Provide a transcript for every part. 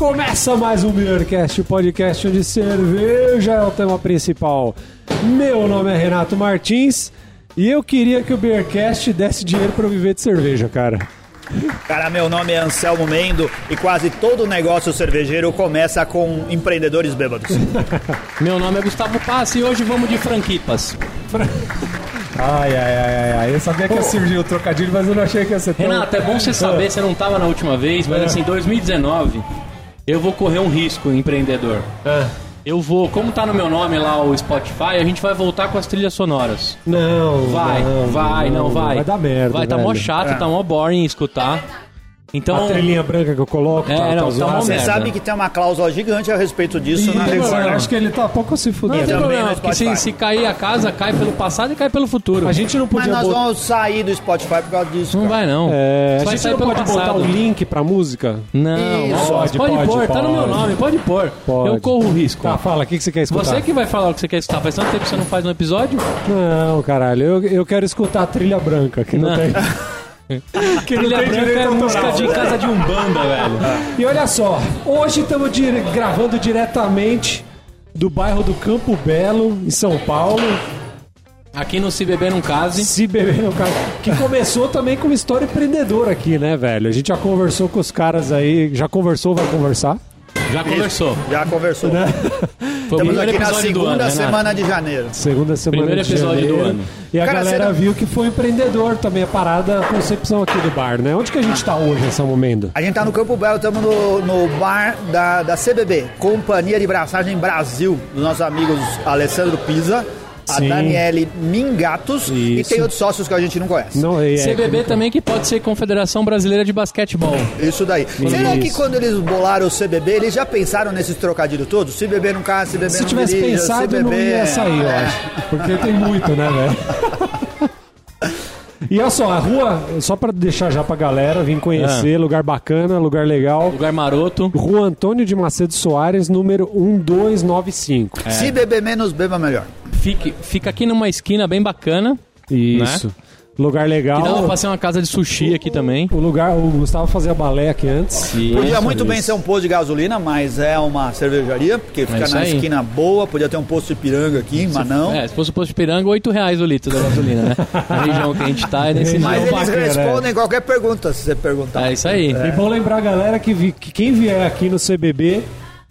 Começa mais um Beercast, o podcast onde cerveja é o tema principal. Meu nome é Renato Martins e eu queria que o Beercast desse dinheiro para eu viver de cerveja, cara. Cara, meu nome é Anselmo Mendo e quase todo negócio cervejeiro começa com empreendedores bêbados. Meu nome é Gustavo Passi e hoje vamos de franquipas. Ai, ai, ai, ai, ai. Eu sabia que ia surgir o trocadilho, mas eu não achei que ia ser tão... Renato, é bom você saber, você não estava na última vez, mas É. assim, 2019 eu vou correr um risco, empreendedor. Ah, Eu vou, como tá no meu nome lá o Spotify, a gente vai voltar com as trilhas sonoras. não, Vai, não, vai, não, vai. Vai dar merda, Vai, tá mó velho. chato, tá mó boring escutar. Então, A trilhinha branca que eu coloco, É, tá, não, tá tá Você merda. sabe que tem uma cláusula gigante a respeito disso Ih, na reforma. acho que ele tá pouco se não fudendo. tem também problema, no porque se, se cair a casa, cai pelo passado e cai pelo futuro. A gente não Mas podia nós botar... vamos sair do Spotify por causa disso. Não cara. vai não. É, Só a gente não pode botar passado. o link pra música? Não, Isso. pode, Pode, pode, pode, pôr, tá no meu pode. nome, pode pôr. Pode. Eu corro o risco. Tá, fala, o que, que você quer escutar? Você que vai falar o que você quer escutar. Faz tanto tempo que você não faz um episódio? Não, caralho, eu, eu quero escutar a trilha branca, que não, Não. tem... não Trilha tem branca é música de casa de Umbanda, velho. E olha só, hoje estamos dire- gravando diretamente do bairro do Campo Belo, em São Paulo. Aqui no Se Beber Não Case. Se beber no carro. Que começou também com uma história empreendedora aqui, né, velho? A gente já conversou com os caras aí. Já conversou, vai conversar? Já conversou. Já conversou. Né? Foi o Estamos primeiro aqui na segunda ano, semana de janeiro. Segunda semana Primeiro de episódio janeiro. do ano. E a Cara, galera não- viu que foi empreendedor também, a parada, a concepção aqui do bar, né? Onde que a gente tá hoje nesse momento? A gente tá no Campo Belo, estamos no, no bar da, da CBB, Companhia de Braçagem Brasil, dos nossos amigos Alessandro Pisa, a Sim. Daniele Mingatos e Isso. tem outros sócios que a gente não conhece. Não, é, CBB também que pode ser Confederação Brasileira de Basquetebol. Isso daí. Será que quando eles bolaram o CBB, eles já pensaram nesses trocadilhos todos? Se beber não casa, se beber Se não tivesse dirija, pensado, se beber... não ia sair, eu é. acho. Porque tem muito, né, velho? E olha só, a rua, só pra deixar já pra galera vir conhecer, lugar bacana, lugar legal. Lugar maroto. Rua Antônio de Macedo Soares, número 1295. Se beber menos, beba melhor. Fique, fica aqui numa esquina bem bacana. Isso. Lugar legal. Que dá pra ser uma casa de sushi aqui também. O lugar, o Gustavo fazia balé aqui antes. Podia Isso, muito bem isso. ser um posto de gasolina, mas é uma cervejaria, porque fica isso na aí. esquina boa, podia ter um posto de piranga aqui, mas não. É, se fosse o posto de piranga, 8 reais o litro da gasolina, né? Na região que a gente tá, é nesse Mas eles bacana, respondem qualquer pergunta se você perguntar. É isso aí. E bom lembrar, galera, que, vi- que quem vier aqui no CBB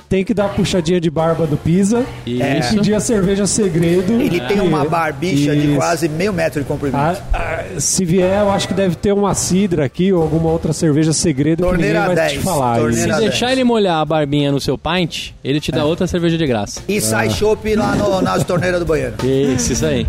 tem que dar a puxadinha de barba do Pisa e Isso. pedir a cerveja segredo. Ele tem uma barbicha de Isso. quase meio metro de comprimento. Ah, ah, se vier, eu acho que deve ter uma cidra aqui ou alguma outra cerveja segredo Torneira que ninguém vai 10, te falar. torneira Se Isso. 10. deixar ele molhar a barbinha no seu pint, ele te dá outra cerveja de graça. E Ah. sai chopp lá no- nas torneiras do banheiro. Isso, isso aí.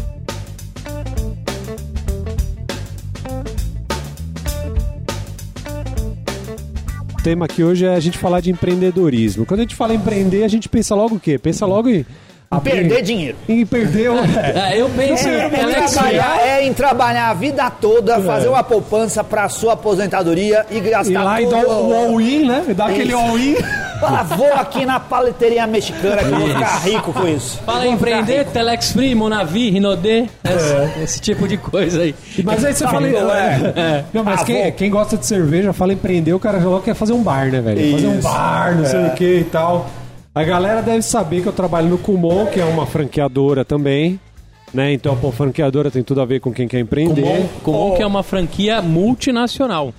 Tema aqui hoje é a gente falar de empreendedorismo. Quando a gente fala em empreender, a gente pensa logo o quê? Pensa logo em... abrir- Perder dinheiro. Em perder o... É, eu penso É, em é Alex trabalhar, é em trabalhar a vida toda, fazer uma poupança pra sua aposentadoria e gastar lá e tudo. dar o all-in, né? Dar aquele all-in. Vou aqui na paleteria mexicana que eu vou ficar rico com isso. Fala em empreender, Telex Free, Monavi, Rinodê, esse, esse tipo de coisa aí. Mas aí você fala... é. Não, mas Ah, quem, quem gosta de cerveja fala empreender, o cara já logo quer fazer um bar, né, velho? Fazer um bar, não sei o que e tal. A galera deve saber que eu trabalho no Kumon, que é uma franqueadora também. Né? Então, pô, franqueadora tem tudo a ver com quem quer empreender. Kumon, Kumon que é uma franquia multinacional.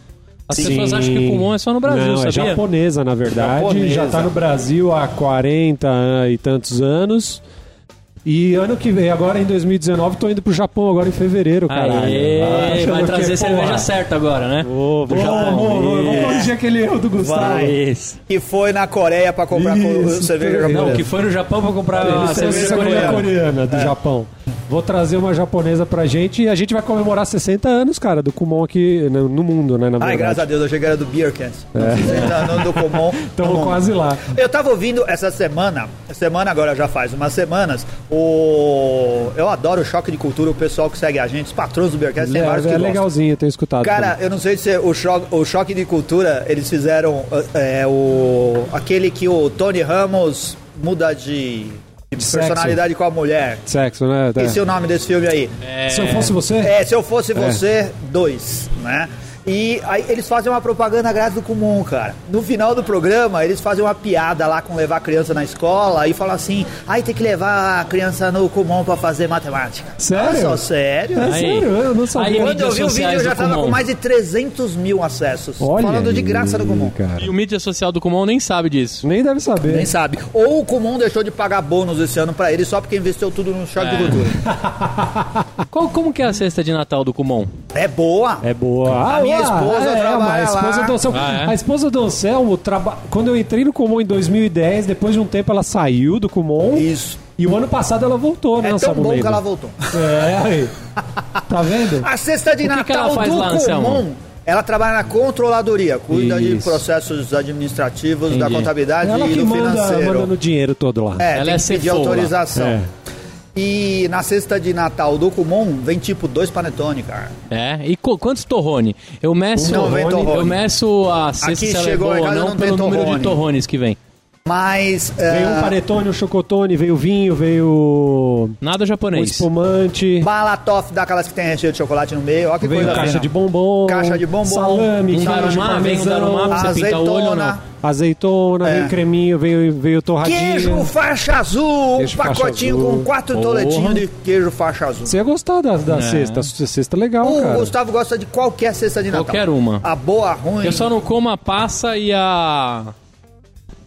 As Sim. pessoas acham que Kumon é só no Brasil, Não, é sabia? japonesa, na verdade. Japonesa. Já tá no Brasil há 40 e tantos anos. E ano que vem, agora em 2019, tô indo pro Japão agora em fevereiro, caralho. Aê, vai que, trazer porra, cerveja certa agora, né? Ô, Do vamos, Japão. vamos, vamos, vamos corrigir aquele erro do Gustavo. Isso. E foi na Coreia pra comprar co- Isso, cerveja não, Não, japonesa. que foi no Japão pra comprar Ele a trouxe cerveja cerveja coreana. coreana do Japão. Vou trazer uma japonesa pra gente e a gente vai comemorar 60 anos, cara, do Kumon aqui no, no mundo, né? Na Ai, verdade. graças a Deus, eu achei que era do Beercast. É. No, do Comum. Estamos quase lá. Eu tava ouvindo essa semana, semana agora já faz umas semanas, o. Eu adoro o choque de cultura, o pessoal que segue a gente, os patrões do Beercast, tem vários É, que é gostam. legalzinho, eu tenho escutado. Cara, eu não sei se o choque, o choque de cultura, eles fizeram é, o, aquele que o Tony Ramos muda de, de sexo. personalidade com a mulher. também. Sexo, né? Esse é o nome desse filme aí. Se eu fosse você? É, se eu fosse você, dois, né? E aí eles fazem uma propaganda grátis do Kumon, cara. No final do programa, eles fazem uma piada lá com levar a criança na escola e falam assim: aí tem que levar a criança no Kumon pra fazer matemática. Sério? Olha só, sério. É Aí. sério, eu não sabia. Aí, Quando eu vi o vídeo, eu já do tava Kumon. com mais de 300 mil acessos. Olha falando de aí, graça do Kumon. cara. E o mídia social do Kumon nem sabe disso. Nem deve saber. Nem sabe. Ou o Kumon deixou de pagar bônus esse ano pra ele só porque investiu tudo no choque É. de cultura. Qual, como que é a cesta de Natal do Kumon? É boa. É boa. A minha esposa é, trabalha mas a esposa lá. do Anselmo, Ah, é? A esposa do Anselmo, traba... quando eu entrei no Kumon em 2010, depois de um tempo ela saiu do Kumon. Isso. E o ano passado ela voltou, né, É tão bom que ela voltou. É, aí. Tá vendo? A cesta de O que que Natal ela faz do lá, Anselmo? Comum, ela trabalha na controladoria, cuida de Isso. processos administrativos, da Entendi. contabilidade Ela e que do manda, financeiro. manda no dinheiro todo lá. É, Ela tem é que pedir autorização. É. E na cesta de Natal do Kumon vem tipo dois panetone, cara. É? E quantos torrone? Eu meço, Não vem torrone. eu meço a cesta Aqui se ela é chegou boa ou casa, não não pelo tem número de torrone. torrones que vem. Mas. Veio um é, panetone, um chocotone, veio vinho, veio Nada um japonês. espumante, Balatoff daquelas que tem recheio de chocolate no meio. Olha que veio coisa caixa de bombom, Caixa de bombom, salame, Um queijo, darumá, vem um parmesão, darumá pra você pintar o olho ou não? Azeitona, É. veio creminho, veio, veio torradinha. Queijo faixa azul, Queijo um pacotinho azul. com quatro Porra. toletinhos de queijo faixa azul. Você ia gostar da, da É. cesta, cesta legal, O cara. Gustavo gosta de qualquer cesta de Natal. Qualquer uma. A boa, a ruim. Eu só não como a passa e a.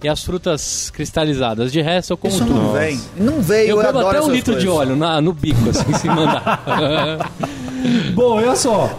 E as frutas cristalizadas. De resto, eu como Isso tudo. não vem. Não veio, Eu eu, adoro até um litro de coisas. óleo na, no bico, assim, se mandar. Bom, olha só.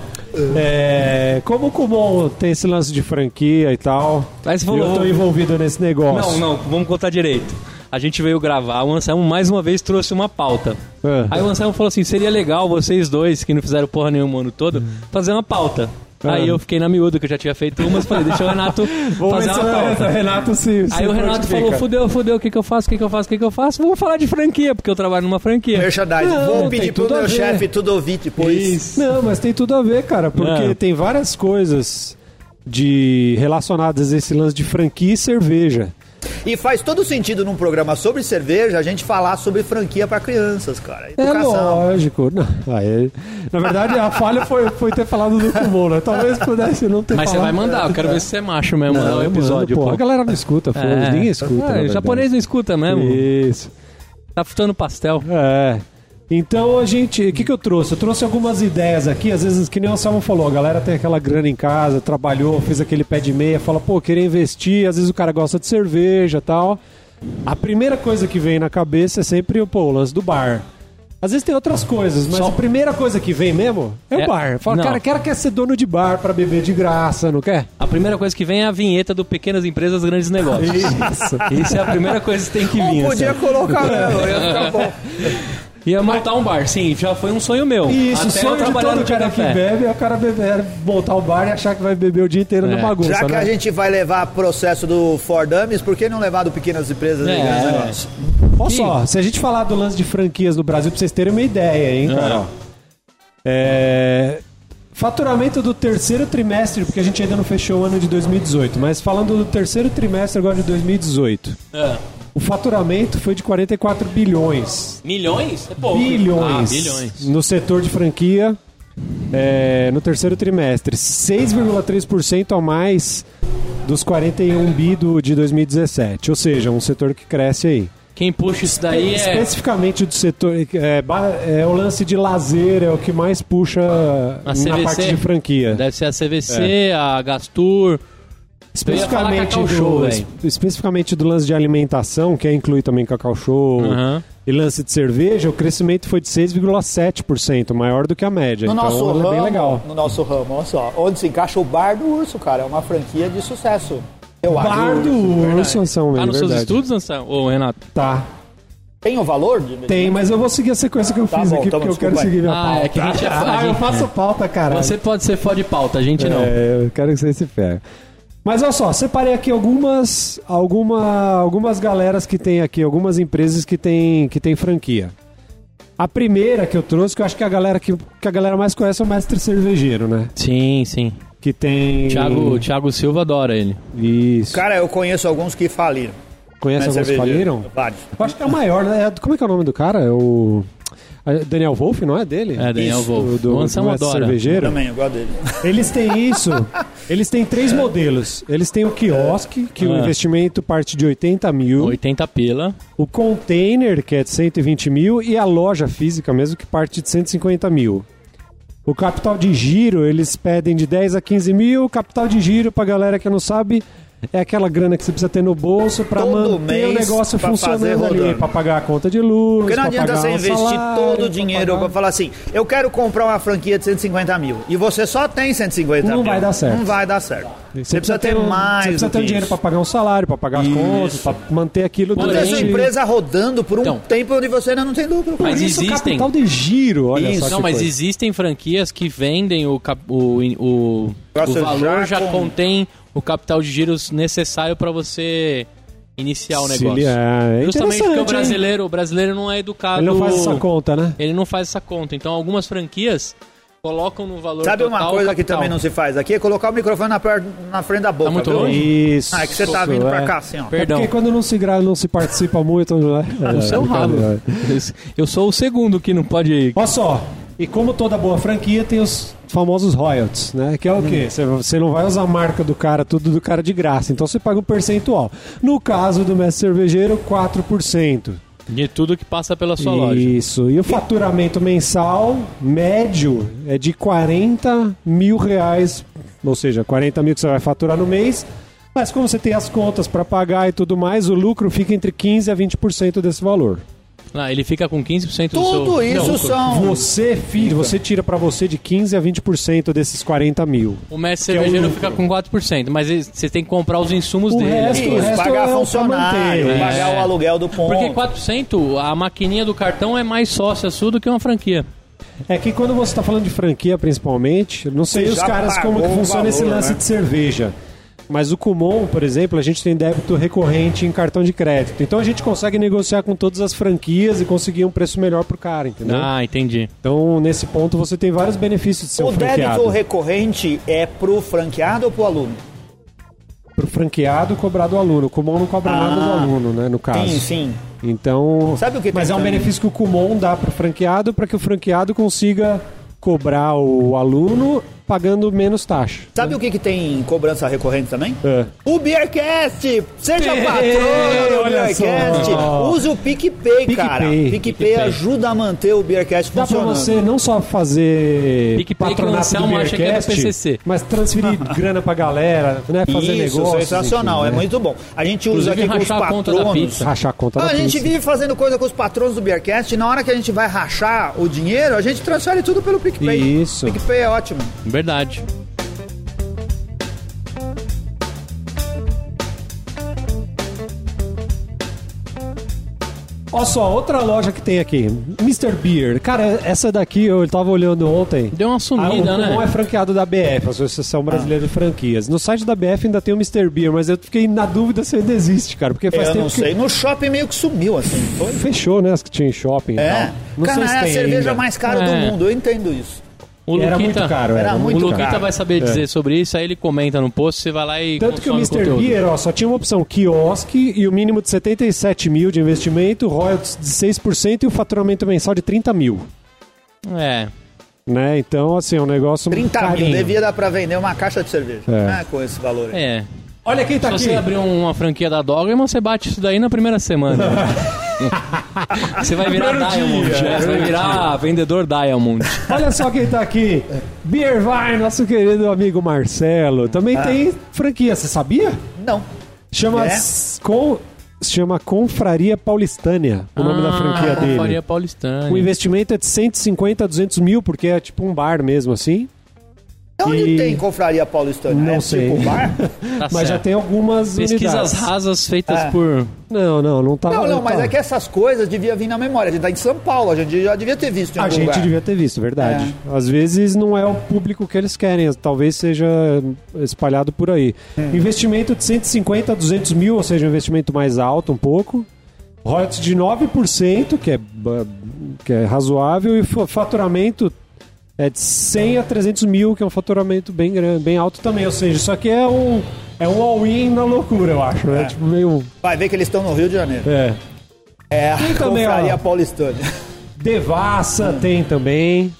É, como o Kumon tem esse lance de franquia e tal, e falou- eu tô envolvido nesse negócio. não, não, vamos contar direito. A gente veio gravar, o Anselmo mais uma vez trouxe uma pauta. É. Aí o Anselmo falou assim: seria legal vocês dois, que não fizeram porra nenhuma o ano todo, fazer uma pauta. Aí Ah. eu fiquei na miúda, que eu já tinha feito umas, falei, deixa o Renato Vou fazer uma o pauta. Renato se, se Aí o Renato falou, fudeu, fudeu, o que que eu faço, o que que eu faço, o que que eu faço? Vamos falar de franquia, porque eu trabalho numa franquia. Merchandising. Não, Vou pedir pro meu chefe tudo ouvir depois. Não, mas tem tudo a ver, cara, porque É. tem várias coisas de relacionadas a esse lance de franquia e cerveja. E faz todo sentido num programa sobre cerveja a gente falar sobre franquia pra crianças, cara. É Educação. lógico. Não, aí, na verdade, a falha foi, foi ter falado do Kumon, né? Talvez pudesse não ter Mas você falado. vai mandar, eu quero ver se você é macho mesmo, Não, o episódio, mando, pô. pô. A galera não escuta, foda É. ninguém escuta. Verdade. japonês não escuta mesmo. Isso. Tá frutando pastel. É. Então a gente. O que, que eu trouxe? Eu trouxe algumas ideias aqui, às vezes, que nem o Salmo falou, a galera tem aquela grana em casa, trabalhou, fez aquele pé de meia, fala, pô, queria investir, às vezes o cara gosta de cerveja e tal. A primeira coisa que vem na cabeça é sempre pô, o lance do bar. Às vezes tem outras coisas, mas Só- a primeira coisa que vem mesmo é, É, o bar. Fala, não. cara, cara quer ser dono de bar pra beber de graça, não quer? A primeira coisa que vem é a vinheta do Pequenas Empresas, Grandes Negócios. Isso. Isso é a primeira coisa que tem que vir. Não podia assim. colocar mesmo, ia ficar bom. Ia montar um bar, sim, já foi um sonho meu. Isso, o Até sonho eu de todo no cara que Café. bebe é o cara beber, montar o bar e achar que vai beber o dia inteiro É. na bagunça, Já que né? a gente vai levar processo do Ford Dummies, por que não levar do pequenas empresas É, e grandes é. negócios? Olha só, se a gente falar do lance de franquias no Brasil, pra vocês terem uma ideia, hein, cara? ó. É, Faturamento do terceiro trimestre, porque a gente ainda não fechou o ano de 2018, mas falando do terceiro trimestre agora de 2018, É. o faturamento foi de 44 bilhões. Milhões? É pouco. Bilhões. Ah, bilhões. No setor de franquia, é, no terceiro trimestre. 6,3% a mais dos 41 bi do, de 2017. Ou seja, um setor que cresce aí. Quem puxa isso daí é... Especificamente do setor. É, é o lance de lazer, é o que mais puxa na CVC? parte de franquia. Deve ser a CVC, a Gastur... Especificamente do, Show, especificamente do lance de alimentação, que é inclui também Cacau Show Aham. e lance de cerveja, o crescimento foi de 6,7%, maior do que a média. No então nosso é ramo, bem legal. no nosso ramo, olha só, onde se encaixa o Bar do Urso, cara, é uma franquia de sucesso. Eu acho. Bar do Urso, Anselmo, Tá é nos seus verdade. estudos, Anselmo? Ô, Renato? Tá. Tem o valor de Tem, mas eu vou seguir a sequência que eu Tá fiz bom, aqui, tá porque eu quero seguir minha Ah, pauta. é que a gente é Ah, eu faço pauta, caralho. Você pode ser fã de pauta, a gente não. É, eu quero que você se ferre. Mas olha só, separei aqui algumas, alguma, algumas galeras que tem aqui, algumas empresas que tem, que tem franquia. A primeira que eu trouxe, que eu acho que a galera que, que a galera mais conhece é o Mestre Cervejeiro, né? Sim, sim. Que tem. Thiago, Thiago Silva adora ele. Isso. Cara, eu conheço alguns que faliram. Conhece alguns que faliram? Vários. Eu acho que é o maior, né? É- Como é que é o nome do cara? É o. Daniel Wolff, não é dele? É, Daniel Isso, Wolff. Do, o Anselmo do mestre adora. cervejeiro. Também, eu gosto dele. Eles têm isso. Eles têm três modelos. Eles têm o quiosque, que o Ah. investimento parte de 80 mil. 80 pila. O container, que é de 120 mil. E a loja física mesmo, que parte de 150 mil. O capital de giro, eles pedem de 10 a 15 mil. O capital de giro, pra galera que não sabe, é aquela grana que você precisa ter no bolso Todo manter o negócio funcionando ali. Pra pagar a conta de luz, Porque não adianta você investir salário, todo o dinheiro pra falar assim, eu quero comprar uma franquia de 150 mil. E você só tem 150 Não mil. vai dar certo. Não vai dar certo. Você, precisa ter um- mais Você precisa ter um que dinheiro pra pagar um salário, pra pagar as contas, pra manter aquilo Manter a sua empresa rodando por um Então. tempo onde você ainda não tem lucro. Por Mas isso, existem- capital de giro, olha Isso. só Não, mas coisa. existem franquias que vendem o, cap- o, o, o valor já já com- contém o capital de giros necessário pra você iniciar o negócio. Auxiliar. É Justamente porque o hein? brasileiro, o brasileiro não é educado. Ele não faz essa conta, né? Ele não faz essa conta. Então algumas franquias colocam no valor Sabe uma coisa que também não se faz aqui? É colocar o microfone na, per- na frente da boca. Tá muito longe? Isso. Ah, é que você tá vindo é. pra cá assim, ó. É Perdão. porque quando não se grava, não se participa muito, não é? O seu rabo. Eu sou o segundo que não pode. Olha só, e como toda boa franquia, tem os famosos royalties, né? Que é o quê? Você- Você não vai usar a marca do cara, tudo do cara de graça, então você paga um percentual. No caso do mestre cervejeiro, 4%. De tudo que passa pela sua loja. Isso. E o faturamento mensal médio é de 40 mil reais. Ou seja, 40 mil que você vai faturar no mês. Mas como você tem as contas para pagar e tudo mais, o lucro fica entre 15% a 20% desse valor. Ah, ele fica com 15% do seu. Tudo isso Não, são... Você, filho, você tira para você de 15% a 20% desses 40 mil. O mestre é o cervejeiro lucro. fica com 4%, mas ele- você tem que comprar os insumos O dele. resto- Isso, resto pagar é o funcionário, manter, pagar é. o aluguel do ponto. Porque 4%, a maquininha do cartão é mais sócia sua do que uma franquia. É que quando você está falando de franquia, principalmente, não sei Você os caras como que o funciona esse valor, lance né? de cerveja. Mas o Kumon, por exemplo, a gente tem débito recorrente em cartão de crédito. Então a gente consegue negociar com todas as franquias e conseguir um preço melhor pro cara, entendeu? Ah, entendi. Então, nesse ponto, você tem vários benefícios de ser O um franqueado. débito recorrente é pro franqueado ou pro aluno? Pro franqueado, cobrar do aluno. O Kumon não cobra nada do Ah. aluno, né, no caso. Sim, sim. Então, Sabe o que mas tem é um também? benefício que o Kumon dá pro franqueado para que o franqueado consiga cobrar o aluno pagando menos taxa. Sabe o que, que tem em cobrança recorrente também? É. O Beercast! Seja Ei, patrono do Beercast! só. Use o PicPay, PicPay. cara. PicPay, PicPay. ajuda a manter o Beercast Dá pra funcionando. você não só fazer PicPay patronato do é do Beercast, PCC. mas transferir grana pra galera, né? Fazer Isso, negócio. sensacional, é muito bom. A gente usa Inclusive, aqui com os rachar a conta da patronos. pizza. Rachar a conta Ah, da a gente pizza. vive fazendo coisa com os patronos do Beercast e na hora que a gente vai rachar o dinheiro, a gente transfere tudo pelo PicPay. Isso. PicPay é ótimo. Verdade. Olha só, outra loja que tem aqui, Mr. Beer. Cara, essa daqui eu tava olhando ontem. Deu uma Ah, o sumida, Kumon é né? franqueado da BF, Associação Brasileira de Franquias. No site da BF ainda tem o Mr. Beer, mas eu fiquei na dúvida se ainda existe, cara. Porque faz eu tempo não que sei. No shopping meio que sumiu, assim. Foi? fechou, né? As que tinha em shopping É. Não Cara, sei se é a cerveja ainda. mais cara É. do mundo, eu entendo isso. O Era Luquita, muito caro, era, Era o muito muito Luquita caro. vai saber É. dizer sobre isso, aí ele comenta no post, você vai lá e Tanto que o Mr. Beer, ó, só tinha uma opção quiosque e o mínimo de 77 mil de investimento, royalties de 6% e o faturamento mensal de 30 mil. É. Né? Então, assim, é um negócio 30 carinho. mil, devia dar pra vender uma caixa de cerveja. É. né, com esse valor aí. É. Olha quem tá Se aqui. você abrir uma franquia da Dogma, você bate isso daí na primeira semana. você vai virar Primeiro Diamond. dia. é, Você vai virar vendedor Diamond. Olha só quem tá aqui. Beer Vine, nosso querido amigo Marcelo. Também tem franquia, você sabia? Não. Chama, É? com, chama Confraria Paulistânia, o nome da franquia dele. Faria Paulistana. O investimento é de 150 a 200 mil, porque é tipo um bar mesmo, assim. De onde E- tem confraria paulistana? Não é sei. tipo bar? Tá Mas já tem algumas Pesquisas unidades. rasas feitas É. por. Não, não, não tá. Não, não, mas tá. é que essas coisas devia vir na memória. A gente tá em São Paulo, a gente já devia ter visto em A gente lugar. devia ter visto, verdade. É. Às vezes não é o público que eles querem, talvez seja espalhado por aí. É. Investimento de 150 a 200 mil, ou seja, um investimento mais alto um pouco. Royalties de 9%, que é, que é razoável, e fa- faturamento é de 100 a 300 mil, que é um faturamento bem grande, bem alto também. Ou seja, isso aqui é um, é um all-in na loucura, eu acho. né? É. Tipo, meio. Vai ver que eles estão no Rio de Janeiro. É. É a também, confraria paulistana. Devassa tem também.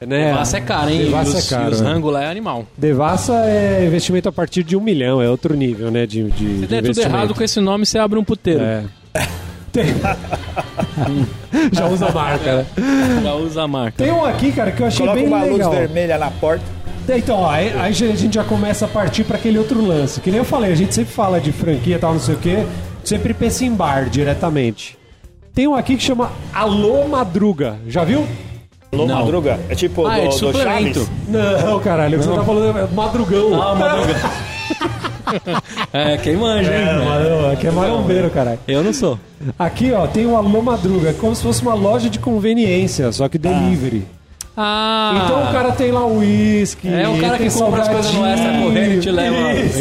Né? Devassa é caro, hein? Devassa e os, é caro. e os é. rango lá é animal. Devassa é investimento a partir de um milhão, é outro nível, né? De, de, Se de der tudo errado com esse nome, você abre um puteiro. É. Tem- Já usa a marca, né? Já usa a marca. Tem um aqui, cara, que eu achei Coloca bem uma legal. luz vermelha na porta. Então, ó, aí, aí a gente já começa a partir para aquele outro lance. Que nem eu falei, a gente sempre fala de franquia e tal, não sei o quê, sempre pensa em bar diretamente. Tem um aqui que chama Alô Madruga. Já viu? Alô, Não. Madruga. É tipo Ah, do, é de do suplemento. Chaves. Não, caralho, o que você tá falando é Madrugão. Ah, madruga. é, quem manja, hein? É, mano, aqui é marombeiro, caralho. Eu não sou. Aqui, ó, tem o Alô Madruga, é como se fosse uma loja de conveniência, só que delivery. Ah, Então o cara tem lá o uísque. É o cara que compra as coisas no extra correndo e te leva. Isso.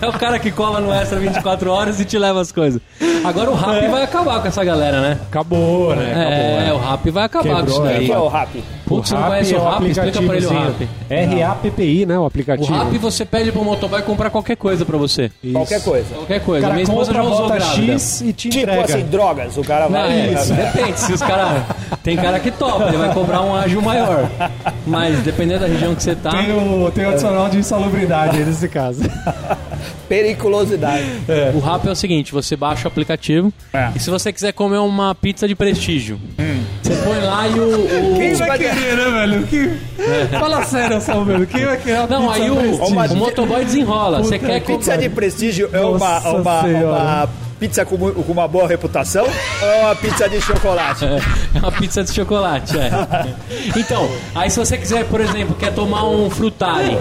É o cara que cola no extra 24 horas e te leva as coisas. Agora o rap vai acabar com essa galera, né? Acabou, né? Acabou, é, né? o rap vai acabar Quebrou, com isso O daí. que é o rap? Putz, você não Rappi conhece é o rap? Explica pra ele o rap. R-A-P-P-I, né? O O aplicativo. rap você pede pro motoboy comprar qualquer coisa pra você. Isso. Qualquer coisa. Qualquer O coisa. cara Minha esposa compra, já usou bota grávida. X e te Tipo entrega. assim, drogas. O cara Não, vai... é isso. Depende, se os caras. Tem cara que topa, ele vai cobrar um ágil maior. Mas dependendo da região que você tá. Tem o, tem o adicional de insalubridade aí nesse caso. Periculosidade. O rap é o seguinte: você baixa o aplicativo É. e se você quiser comer uma pizza de prestígio, você põe lá e o. o- Quem vai querer? né, velho? Que... Fala sério, Salvador. Quem vai querer Não, pizza aí o? Uma- o motoboy desenrola. Você quer Pizza comer. de prestígio é uma, Nossa uma, Senhora. uma pizza com, com uma boa reputação ou é uma pizza de chocolate? É uma pizza de chocolate, é. Então, aí se você quiser, por exemplo, quer tomar um frutari,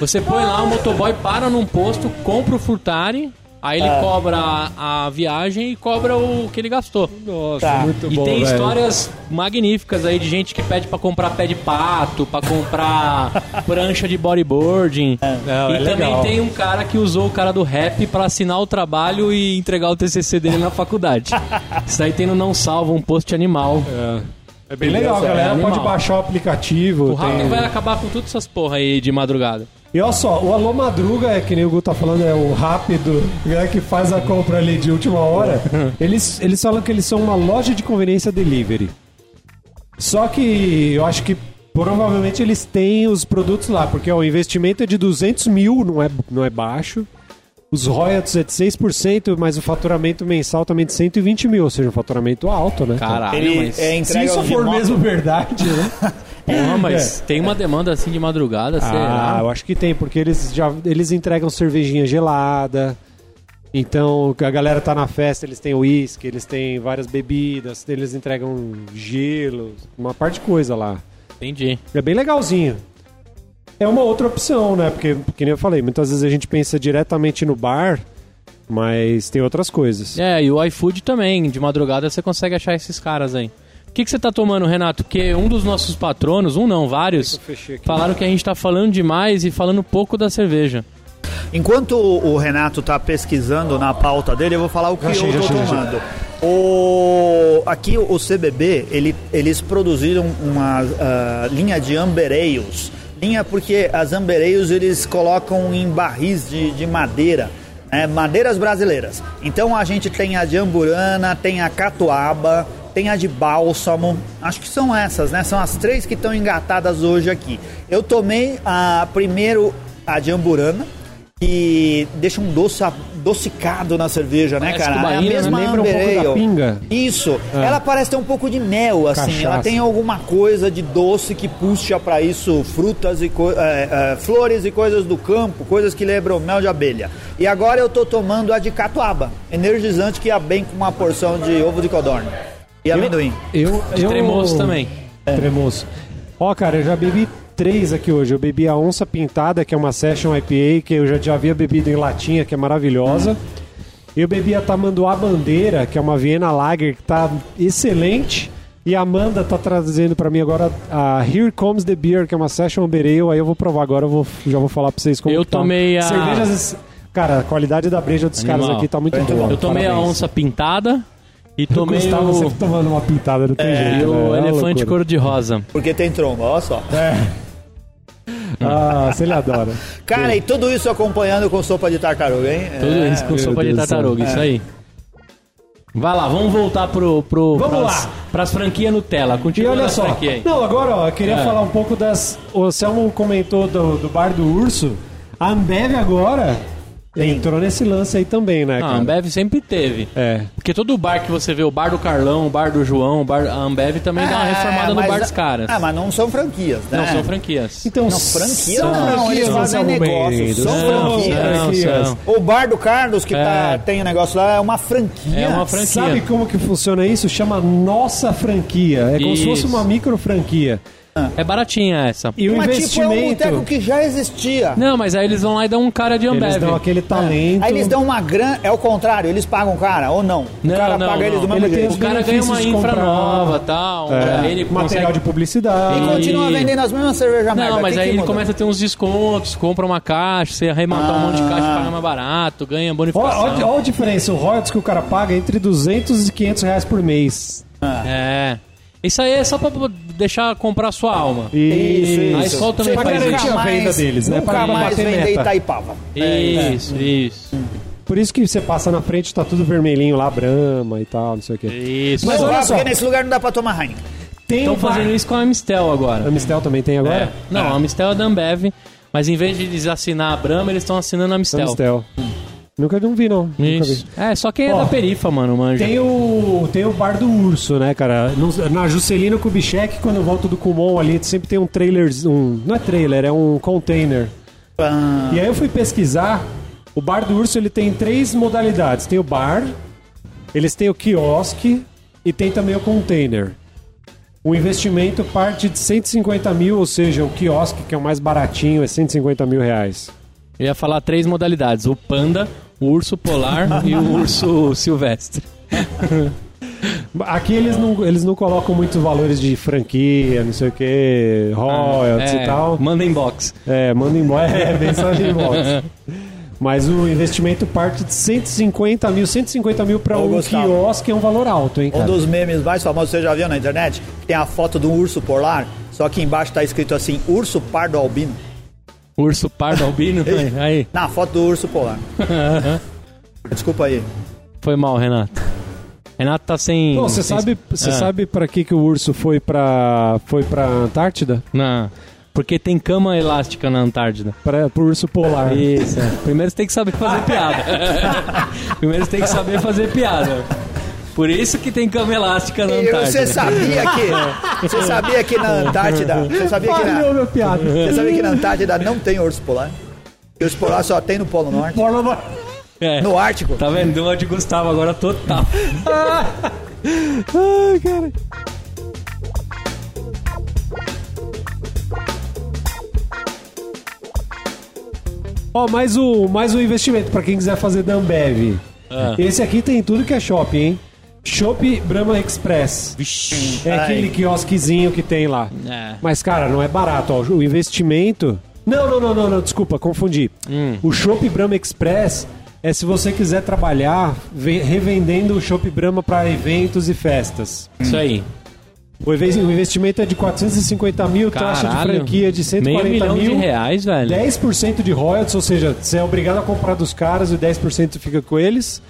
você põe lá, o motoboy para num posto, compra o frutari, aí ele cobra a, a viagem e cobra o que ele gastou. Nossa, Tá. muito E bom, tem velho. histórias magníficas aí de gente que pede pra comprar pé de pato, pra comprar prancha de bodyboarding. Não, e é também legal. tem um cara que usou o cara do rap pra assinar o trabalho e entregar o TCC dele na faculdade. Isso aí tem no Não Salva, um post animal. É. É bem legal, a galera animal. pode baixar o aplicativo. O tem- vai acabar com todas essas porra aí de madrugada. E olha só, o Alô Madruga, é que nem o Gu tá falando, é o rápido, né, que faz a compra ali de última hora. eles, eles falam que eles são uma loja de conveniência delivery. Só que eu acho que provavelmente eles têm os produtos lá, porque ó, o investimento é de 200 mil, não é, não é baixo. Os royalties é de 6%, mas o faturamento mensal também de 120 mil, ou seja, um faturamento alto, né? Caralho, Ele mas... é, Se isso for mesmo verdade, né? Porra, mas tem uma demanda assim de madrugada, Ah, será? eu acho que tem, porque eles já eles entregam cervejinha gelada. Então, a galera tá na festa, eles têm uísque, eles têm várias bebidas, eles entregam gelo, uma parte de coisa lá. Entendi. É bem legalzinho. É uma outra opção, né? Porque, que nem eu falei, muitas vezes a gente pensa diretamente no bar, mas tem outras coisas. É, e o iFood também, de madrugada você consegue achar esses caras aí. O que, que você tá tomando, Renato? Porque um dos nossos patronos, um não, vários, falaram que a gente tá falando demais e falando pouco da cerveja. Enquanto o Renato tá pesquisando na pauta dele, eu vou falar o que achei, eu tô achei, tomando. O, aqui o CBB, ele, eles produziram uma ah, linha de ambereios. Linha porque as ambereios eles colocam em barris de, de madeira, né, madeiras brasileiras. Então a gente tem a de amburana, tem a catuaba, tem a de bálsamo. Acho que são essas, né? São as três que estão engatadas hoje aqui. Eu tomei a primeiro a de amburana que deixa um doce adocicado na cerveja, né, Parece cara? tubaína, é a né? mesma Lembra um pouco pinga? Isso. Ela parece ter um pouco de mel, assim. Cachaça. Ela tem alguma coisa de doce que puxa pra isso frutas e é, é, flores e coisas do campo, coisas que lembram mel de abelha. E agora eu tô tomando a de catuaba, energizante que ia bem com uma porção de ovo de codorna e amendoim. Eu, eu... Tremoço também. Tremoço. Ó, cara, eu já bebi três aqui hoje. Eu bebi a Onça Pintada, que é uma Session IPA, que eu já, já havia bebido em latinha, que é maravilhosa. Eu bebi a Tamanduá Bandeira, que é uma Viena Lager, que tá excelente. E a Amanda tá trazendo pra mim agora a Here Comes the Beer, que é uma Session Amber Ale. Aí eu vou provar agora, eu vou, já vou falar pra vocês como Eu que tá. tomei a- Cervejas... Cara, a qualidade da breja dos Animal. caras aqui tá muito Muito boa. bom. Eu tomei a Parabéns. onça pintada e O tomei Gustavo o, sempre tomando uma pintada, não tem jeito. e né? o É uma elefante loucura. cor-de-rosa. Porque tem tromba, olha só. Ah, você ele adora. Cara, e tudo isso acompanhando com sopa de tartaruga, hein? Tudo É. isso com meu sopa de Deus céu. tartaruga, isso É. aí. Vai lá, vamos voltar pro, pro, Vamos pras, lá. pras franquias Nutella. E Continua olha na só, não, agora ó, eu queria É. falar um pouco das. O Selmo comentou do, do bar do urso. A Ambev agora entrou nesse lance aí também, né, Ah, cara? a Ambev sempre teve. É. Porque todo bar que você vê, o bar do Carlão, o bar do João, o bar, a Ambev também dá uma É, reformada no mas- bar dos caras. Ah, mas não são franquias, né? Não, são franquias. Então, Não, franquia são não, franquias, eles fazem negócios, são franquias. Não, são. O bar do Carlos, que tá- É. tem o negócio lá, é uma franquia. É uma franquia. Sabe como que funciona isso? Chama Nossa Franquia. É como se fosse Isso. uma micro franquia. É baratinha essa. E o Mas tipo, é um investimento. boteco que já existia. Não, mas aí eles vão lá e dão um cara de Ambev. eles dão aquele talento. Aí eles dão uma grana. É o contrário, eles pagam o cara, ou não? Não, o cara não, paga eles do não. mesmo Ele jeito. O cara ganha uma infra comprar- nova tal. É, Ele material consegue... de publicidade. E continua vendendo as mesmas cervejas merda. Não, mas Que aí que ele muda? começa a ter uns descontos, compra uma caixa, você arrematar um monte de caixa, Ah. paga mais barato, ganha Olha bonificação. a diferença, o royalties que o cara paga é entre 200 e 500 reais por mês. É. Isso aí é só pra deixar comprar sua alma. Isso, isso. A escola também Você faz isso. a venda deles, né? Pra mais bater vender meta. Itaipava. Isso, isso. Por isso que você passa na frente tá tudo vermelhinho lá, Brahma e tal, não sei o quê. Isso. Mas Mas olha só. porque nesse lugar não dá pra tomar Heineken. Estão fazendo isso com a Amistel agora. A Mistel também tem agora? É. Não, a Amistel é da Ambev, mas em vez de eles assinar a Brahma, eles estão assinando a A Amistel. Mistel. Nunca não vi, não. Vi. Isso. É, só quem é da perifa, mano, manja. Tem o, tem o bar do urso, né, cara? No- na Juscelino Kubitschek, quando eu volto do Kumon ali, sempre tem um trailer. Um, não é trailer, é um container. Ah, E aí eu fui pesquisar. O bar do urso ele tem três modalidades: tem o bar, eles têm o quiosque e tem também o container. O investimento parte de 150 mil, ou seja, o quiosque, que é o mais baratinho, é 150 mil reais. Eu ia falar três modalidades: o panda, o urso polar e o urso silvestre. Aqui eles não, eles não colocam muitos valores de franquia, não sei o que, royalties É, e tal. Manda inbox. É, manda embora, é, mensagem em box. Mas o investimento parte de 150 mil, 150 mil para Ô, um Gustavo. quiosque é um valor alto, hein, um cara? dos memes mais famosos, você já viu na internet? Tem a foto do urso polar, só que embaixo tá escrito assim, urso pardo albino. Urso pardo albino. aí, Na foto do urso polar. Desculpa aí. foi mal, Renato. Renato tá sem. Pô, você sem- sabe, você Ah. sabe para que que o urso foi pra foi para Antártida? Não. Porque tem cama elástica na Antártida. Para pro urso polar. Isso. é. Primeiro você tem que saber fazer piada. Primeiro você tem que saber fazer piada. Por isso que tem cama elástica na Antártida. você sabia que. Você sabia que na Antártida. Você sabia que na, você sabia que na Antártida não tem urso polar? E urso polar só tem no Polo Norte. Porla- É. No Ártico. Tá vendo? Deu uma de Gustavo agora total. Ai, cara. Ó, mais o, mais o investimento para quem quiser fazer da Ambev. Ah. Esse aqui tem tudo que é shopping, hein? Shop Brahma Express. Vixe. É Ai. aquele quiosquezinho que tem lá. É. Mas, cara, não é barato. Ó. O investimento. Não, não, não, não, não, desculpa, confundi. Hum. O Shop Brahma Express é se você quiser trabalhar ve- revendendo o Shop Brahma para eventos e festas. Isso aí. O inve- o investimento é de 450 mil, taxa de franquia de Meio 140 milhão mil. de reais, velho. 10% de royalties, ou seja, você é obrigado a comprar dos caras e 10% fica com eles.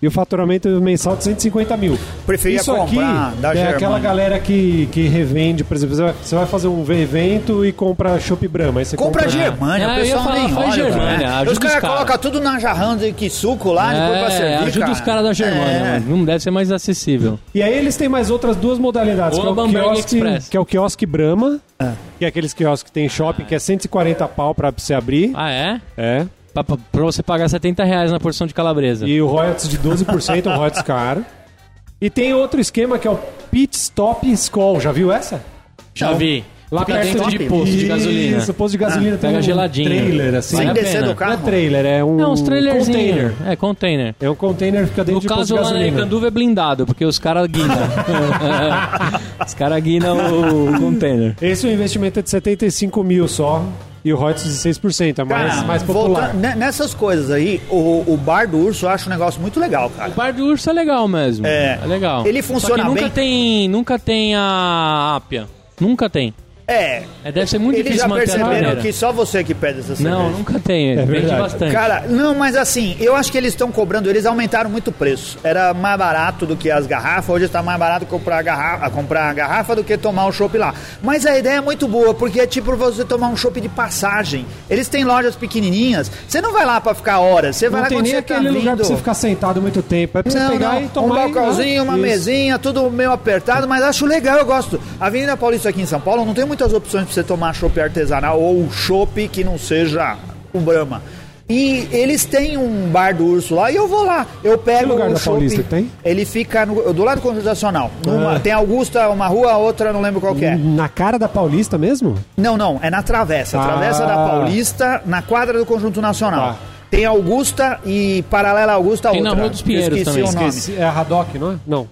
E o faturamento mensal de 150 mil. Preferia Isso aqui comprar da é aquela galera que, que revende, por exemplo, você vai, vai fazer um evento e compra Chopp Brahma. Aí você Compra compra Germânia, É, o pessoal falar, nem olha. Germânia, cara. ajuda Os caras os caras. colocam tudo na jarrão de suco lá, depois pra É, servir, ajuda cara. os caras da Germânia, É. Não deve ser mais acessível. E aí eles têm mais outras duas modalidades, que é, quiosque, que é o quiosque Brahma, que é aqueles quiosques que tem shopping, que é 140 pau pra você abrir. Ah, é? É. Pra, pra- pra você pagar 70 reais na porção de calabresa. E o royalties de 12%, um royalties caro. E tem outro esquema que é o Pit Stop Skoll. Já viu essa? Já vi. Lá Fica perto dentro de posto de gasolina. Isso, posto de gasolina tem pega um geladinho. trailer assim. Sem descer do Não é carro. trailer, é um É uns trailerzinhos. container. É, container. É um container que fica dentro No de posto caso, de lá na gasolina. Icanduva é blindado, porque os caras guinam. os caras guinam o container. Esse o investimento é de 75 mil só e o royalties de 6%, é mais, Cara, mais popular. ne- nessas coisas aí, o, o bar do urso eu acho um negócio muito legal, cara. O bar do urso é legal mesmo. É. legal. Ele funciona Só que nunca bem? tem, nunca tem a ápia. Nunca tem. É. É, deve ser muito Eles difícil já manter a perceberam que só você que pede essa cerveja. Não, nunca tem. Vende verdade. bastante. Cara, não, mas assim, eu acho que eles estão cobrando, eles aumentaram muito o preço. Era mais barato do que as garrafas, hoje está mais barato comprar a garrafa, comprar a garrafa do que tomar o chopp lá. Mas a ideia é muito boa, porque é tipo você tomar um chopp de passagem. Eles têm lojas pequenininhas, você não vai lá pra ficar horas, você vai Não lá tem quando você tá aquele lugar pra você ficar sentado muito tempo. É pra você Não, pegar não, e tomar. um balcãozinho, uma Isso. mesinha, tudo meio apertado, mas acho legal, eu gosto. A Avenida Paulista aqui em São Paulo não tem muitas opções pra você tomar chopp artesanal ou chopp que não seja o Brahma. E eles têm um bar do urso lá e eu vou lá. Eu pego lugar o da Paulista que tem? Ele fica no- do lado do Conjunto Nacional. Numa- Ah. Tem Augusta, uma rua, outra, não lembro qual que é. Na cara da Paulista mesmo? Não, não, é na travessa. Ah. Travessa da Paulista, na quadra do Conjunto Nacional. Tá. Tem Augusta e paralela a Augusta Tem na outra. Rua dos Pinheiros Eu esqueci também. o nome. Esqueci. É a Haddock, não é? Não.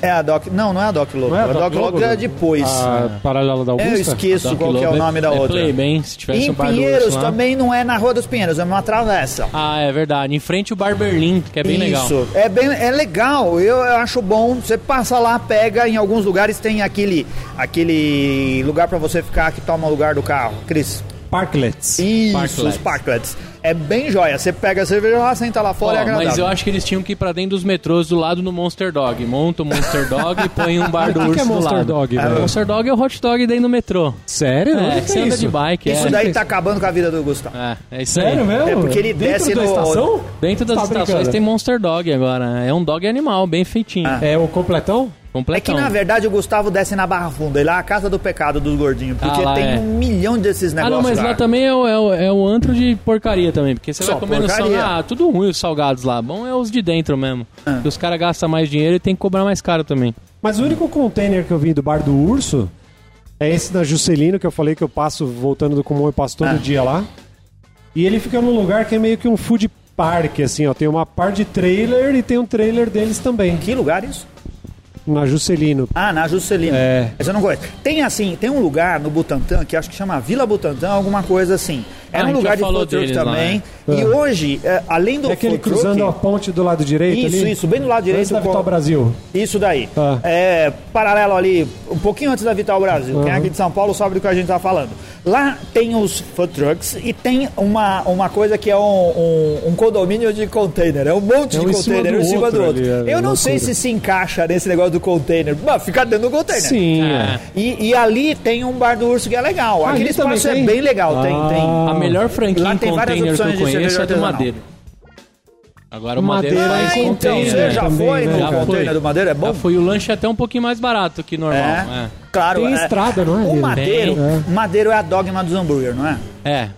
É a Doc. Não, não é a Doc Logo. Não é a Doc Logo é depois. A paralela da Eu Augusta? esqueço qual que é o nome da é outra. Play bem, se tivesse em um Pinheiros lá. também não é na Rua dos Pinheiros, é uma travessa. Ah, é verdade. Em frente o Bar Berlim, que é bem legal. Isso, é bem é legal, eu, eu acho bom. Você passa lá, pega, em alguns lugares tem aquele aquele lugar pra você ficar que toma o lugar do carro. Cris. Parklets. Isso, Parklets. os parklets. É bem joia. Você pega a cerveja lá, senta lá fora e é agradável. mas eu acho que eles tinham que ir pra dentro dos metrôs do lado do Monster Dog. Monta o Monster Dog e põe um bar do que urso que é do Monster lado. Dog, É? Monster Dog é o hot dog dentro do metrô. Sério? É, que você anda de bike, Isso é. daí tá acabando com a vida do Gustavo. É, é isso Sério aí. mesmo? É porque ele Dentro desce da no- estação? Dentro das Tá estações brincando. tem Monster Dog agora. É um dog animal, bem feitinho. Ah. É o completão? É que Completão. na verdade o Gustavo desce na Barra Funda, e lá é a casa do pecado dos gordinhos, porque Ah, lá tem é. um milhão desses Ah, negócios. não, mas lá também é o, é, o, é o antro de porcaria também, porque você Só vai comendo porcaria. salgado. Ah, tudo ruim os salgados lá. Bom é os de dentro mesmo. Ah. Que os caras gastam mais dinheiro e tem que cobrar mais caro também. Mas o único container que eu vi do bar do urso é esse da Juscelino, que eu falei que eu passo voltando do comum, eu passo todo Ah. dia lá. E ele fica num lugar que é meio que um food park, assim, ó. Tem uma parte de trailer e tem um trailer deles também. Que lugar isso? Na Juscelino. Ah, na Juscelino. É. Essa eu não conheço. Tem assim, tem um lugar no Butantã que acho que chama Vila Butantã, alguma coisa assim. Ah, É a um lugar de food truck deles lá, também. é. E É. hoje, é, além do É aquele food truck, cruzando a ponte do lado direito Isso, ali? isso, bem do lado direito. Antes da Vital Brasil. Isso daí. Ah. É, paralelo ali, um pouquinho antes da Vital Brasil. Quem é Uhum. aqui de São Paulo sabe do que a gente tá falando. Lá tem os food trucks e tem uma, uma coisa que é um, um, um condomínio de container. É um monte É de um em cima container, do um em cima do outro ali, é Eu não loucura. sei se se encaixa nesse negócio do container. Mas fica dentro do container. Sim. E, e ali tem um bar do urso que é legal. Ah, Aquele também espaço é bem legal. Tem, Ah. tem. A melhor franquia Lá em tem várias container que eu opções de conheço é do artesanal. Madeiro. Agora o Madeiro, Madeira faz é então, container. você já também, foi né, no cara? container Foi. do Madeira? É bom? Já foi. O lanche é até um pouquinho mais barato que normal. É. É. Claro. Tem é. estrada, não é? O? Madeiro, Tem. Madeiro é a dogma dos hambúrguer, não é? É.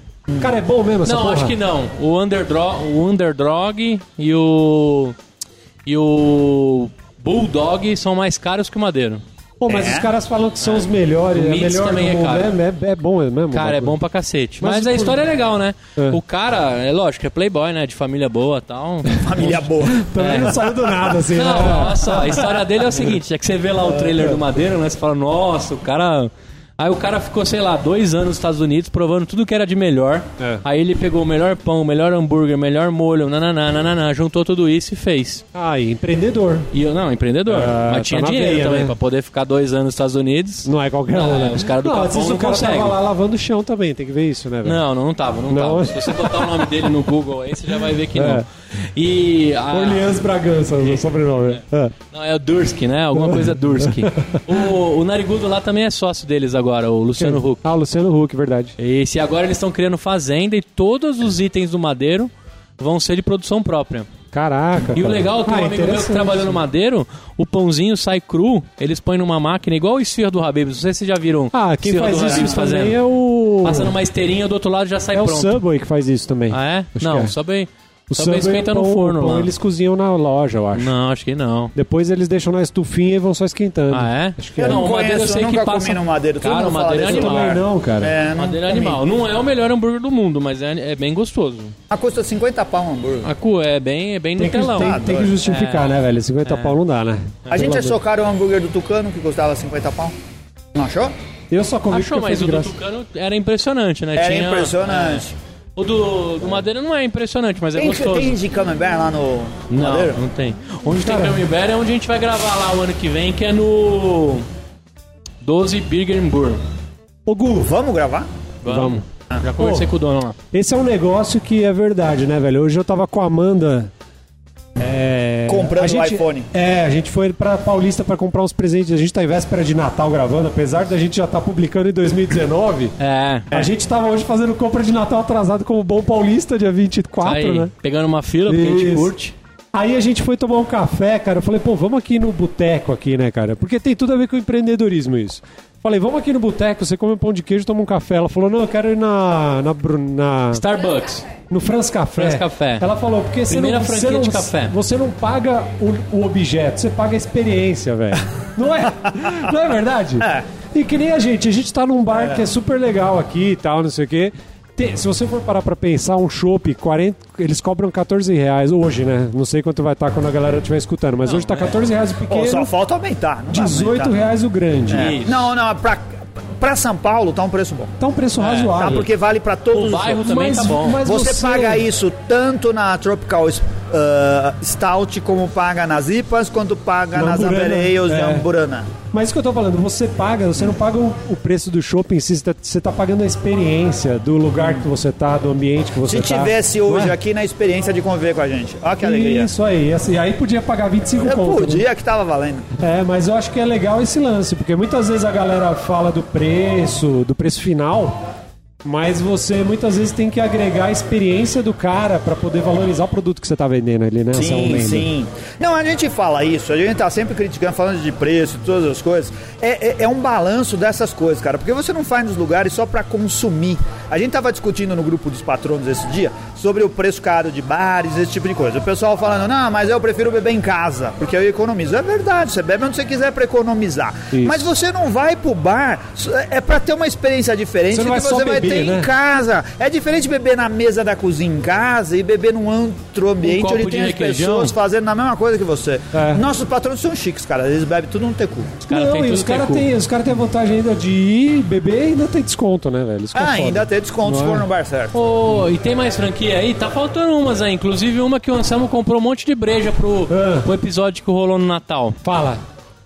Cara, é bom mesmo essa Não, porra? acho que não. O Underdog, o Underdog e o. E o. Bulldog são mais caros que o Madeiro. Pô, mas É? os caras falam que são os melhores, O é melhor também do é mundo. caro. É, é, é bom mesmo. Cara, é bom pra cacete. Mas Mas, a história é legal, né? É. O cara, é lógico, é playboy, né? De família boa e tal. Família boa. Também não saiu do nada, assim, Não, né? olha só, a história dele é o seguinte: é que você vê lá o trailer do Madeira, né? Você fala, nossa, o cara. Aí o cara ficou, sei lá, dois anos nos Estados Unidos provando tudo que era de melhor. É. Aí ele pegou o melhor pão, o melhor hambúrguer, o melhor molho, nananá, nananá, juntou tudo isso e fez. Ah, e empreendedor. E eu, não, empreendedor. Ah, mas tá tinha na dinheiro veia, também né? pra poder ficar dois anos nos Estados Unidos. Não é qualquer um, né? é, os caras do não, Capão às vezes não o cara conseguem. tava lá lavando o chão também, tem que ver isso, né, velho? Não, não, não tava, não, Não? tava. Se você botar o nome dele no Google aí, você já vai ver que É. não. E. A... Orleans Bragança, o sobrenome. É. Não, é o Dursky, né? Alguma coisa Dursky. o, o Narigudo lá também é sócio deles agora, o Luciano Huck. Ah, o Luciano Huck, verdade. E se agora eles estão criando fazenda e todos os itens do Madeiro vão ser de produção própria. Caraca. E o legal é que um Ah, amigo meu que trabalhou no Madeiro, o pãozinho sai cru, eles põem numa máquina igual o esfirra do Habib's. Não sei se vocês já viram Ah, quem faz do isso também é o... Passa numa esteirinha do outro lado já sai É o pronto. Subway que faz isso também. Ah, é? Acho não, é. só bem. O bem esquenta no pão- forno pão lá. eles cozinham na loja, eu acho. Não, acho que não. Depois eles deixam na estufinha e vão só esquentando. Ah, é? Acho que Eu é. não, Não, o Madeira conheço, eu sei eu que nunca passa- comi no Madeiro. Todo Cara, o Madeira é animal. Também não, cara. É, não Madeira é animal. Não é o melhor hambúrguer do mundo, mas é, é bem gostoso. Ah, custa 50 pau um hambúrguer. A cu é bem, é bem Tem que, tem, Ah, tem que doido. justificar, né, velho? 50 pau não dá, né? A gente achou caro o hambúrguer do Tucano, que custava 50 pau. Não achou? Eu só comi Achou, mas o do. Tucano era impressionante, né? Era impressionante. O do, do Madeira não é impressionante, mas é Tem, gostoso. tem de camembert lá no no Não, Madeira? não tem. Onde Cara. tem Camembert é onde a gente vai gravar lá o ano que vem, que é no 12 Burger and Burger. Ô, Gu, Vamos gravar? Vamos. Já conversei Pô. com o dono lá. esse é um negócio que é verdade, né, velho? Hoje eu tava com a Amanda. É, Comprando a gente, o iPhone. É, a gente foi pra Paulista pra comprar uns presentes. A gente tá em véspera de Natal gravando, apesar da gente já tá publicando em 2019. É. A gente tava hoje fazendo compra de Natal atrasado como bom paulista, dia 24, Aí, né? pegando uma fila, porque a gente curte. Aí a gente foi tomar um café, cara. Eu falei, pô, vamos aqui no boteco aqui, né, cara? Porque tem tudo a ver com empreendedorismo isso. Falei, vamos aqui no boteco, você come um pão de queijo, toma um café. Ela falou, não, eu quero ir na, na, na- Starbucks. no Franz Café. Franz Café. Ela falou, porque você Primeira não, você franquia não, de café. Você não paga o, o objeto, você paga a experiência, velho. Não é? Não é verdade? É. E que nem a gente, a gente tá num bar que é super legal aqui e tal, não sei o quê. Tem- se você for parar pra pensar, um chopp, 40, eles cobram 14 reais hoje, né? Não sei quanto vai estar quando a galera estiver escutando, mas hoje tá 14 reais o Pô, pequeno, só falta aumentar. Não dá 18 aumentar. reais o grande. É. Não, não, pra, pra São Paulo tá um preço bom. Tá um preço Tá? razoável. Porque vale pra todos O os bairro também Mas- tá bom. mas- Você, você- paga isso tanto na Tropical uh, Stout, como paga nas IPAs, quanto paga Na nas Ambereios é. e Amburana. Mas isso que eu tô falando, você paga, você não paga o, preço do shopping em si, você tá, você tá pagando a experiência do lugar que você tá, do ambiente que você Se tá. tivesse Não hoje é? aqui na experiência de conviver com a gente. Olha que alegria. Isso aí, assim, aí podia pagar 25 Eu conto. né? podia que tava valendo. É, mas eu acho que é legal esse lance, porque muitas vezes a galera fala do preço, do preço final, mas você muitas vezes tem que agregar a experiência do cara pra poder valorizar o produto que você tá vendendo ali, né? Essa Sim, sim. Não, a gente fala isso, a gente tá sempre criticando, falando de preço todas as coisas. É, é, é um balanço dessas coisas, cara, porque você não faz nos lugares só pra consumir. A gente tava discutindo no grupo dos patronos esse dia sobre o preço caro de bares, esse tipo de coisa. O pessoal falando, não, mas eu prefiro beber em casa, porque eu economizo. É verdade, você bebe onde você quiser pra economizar. Isso. Mas você não vai pro bar, é pra ter uma experiência diferente Você que você vai ter né? em casa. É diferente beber na mesa da cozinha em casa e beber num outro ambiente copo onde de tem as requeijão. pessoas fazendo a mesma coisa que você. É. Nossos patrões são chiques, cara. Eles bebem tudo no tecu. Os caras Não, têm e os caras têm cara têm a vantagem ainda de ir beber e ainda tem desconto, né, velho? É Ah, ainda tem desconto se Não é? for no bar certo. Ô, e tem mais franquia aí? Tá faltando umas aí. Inclusive uma que o Anselmo comprou um monte de breja pro, Ah. pro episódio que rolou no Natal. Fala.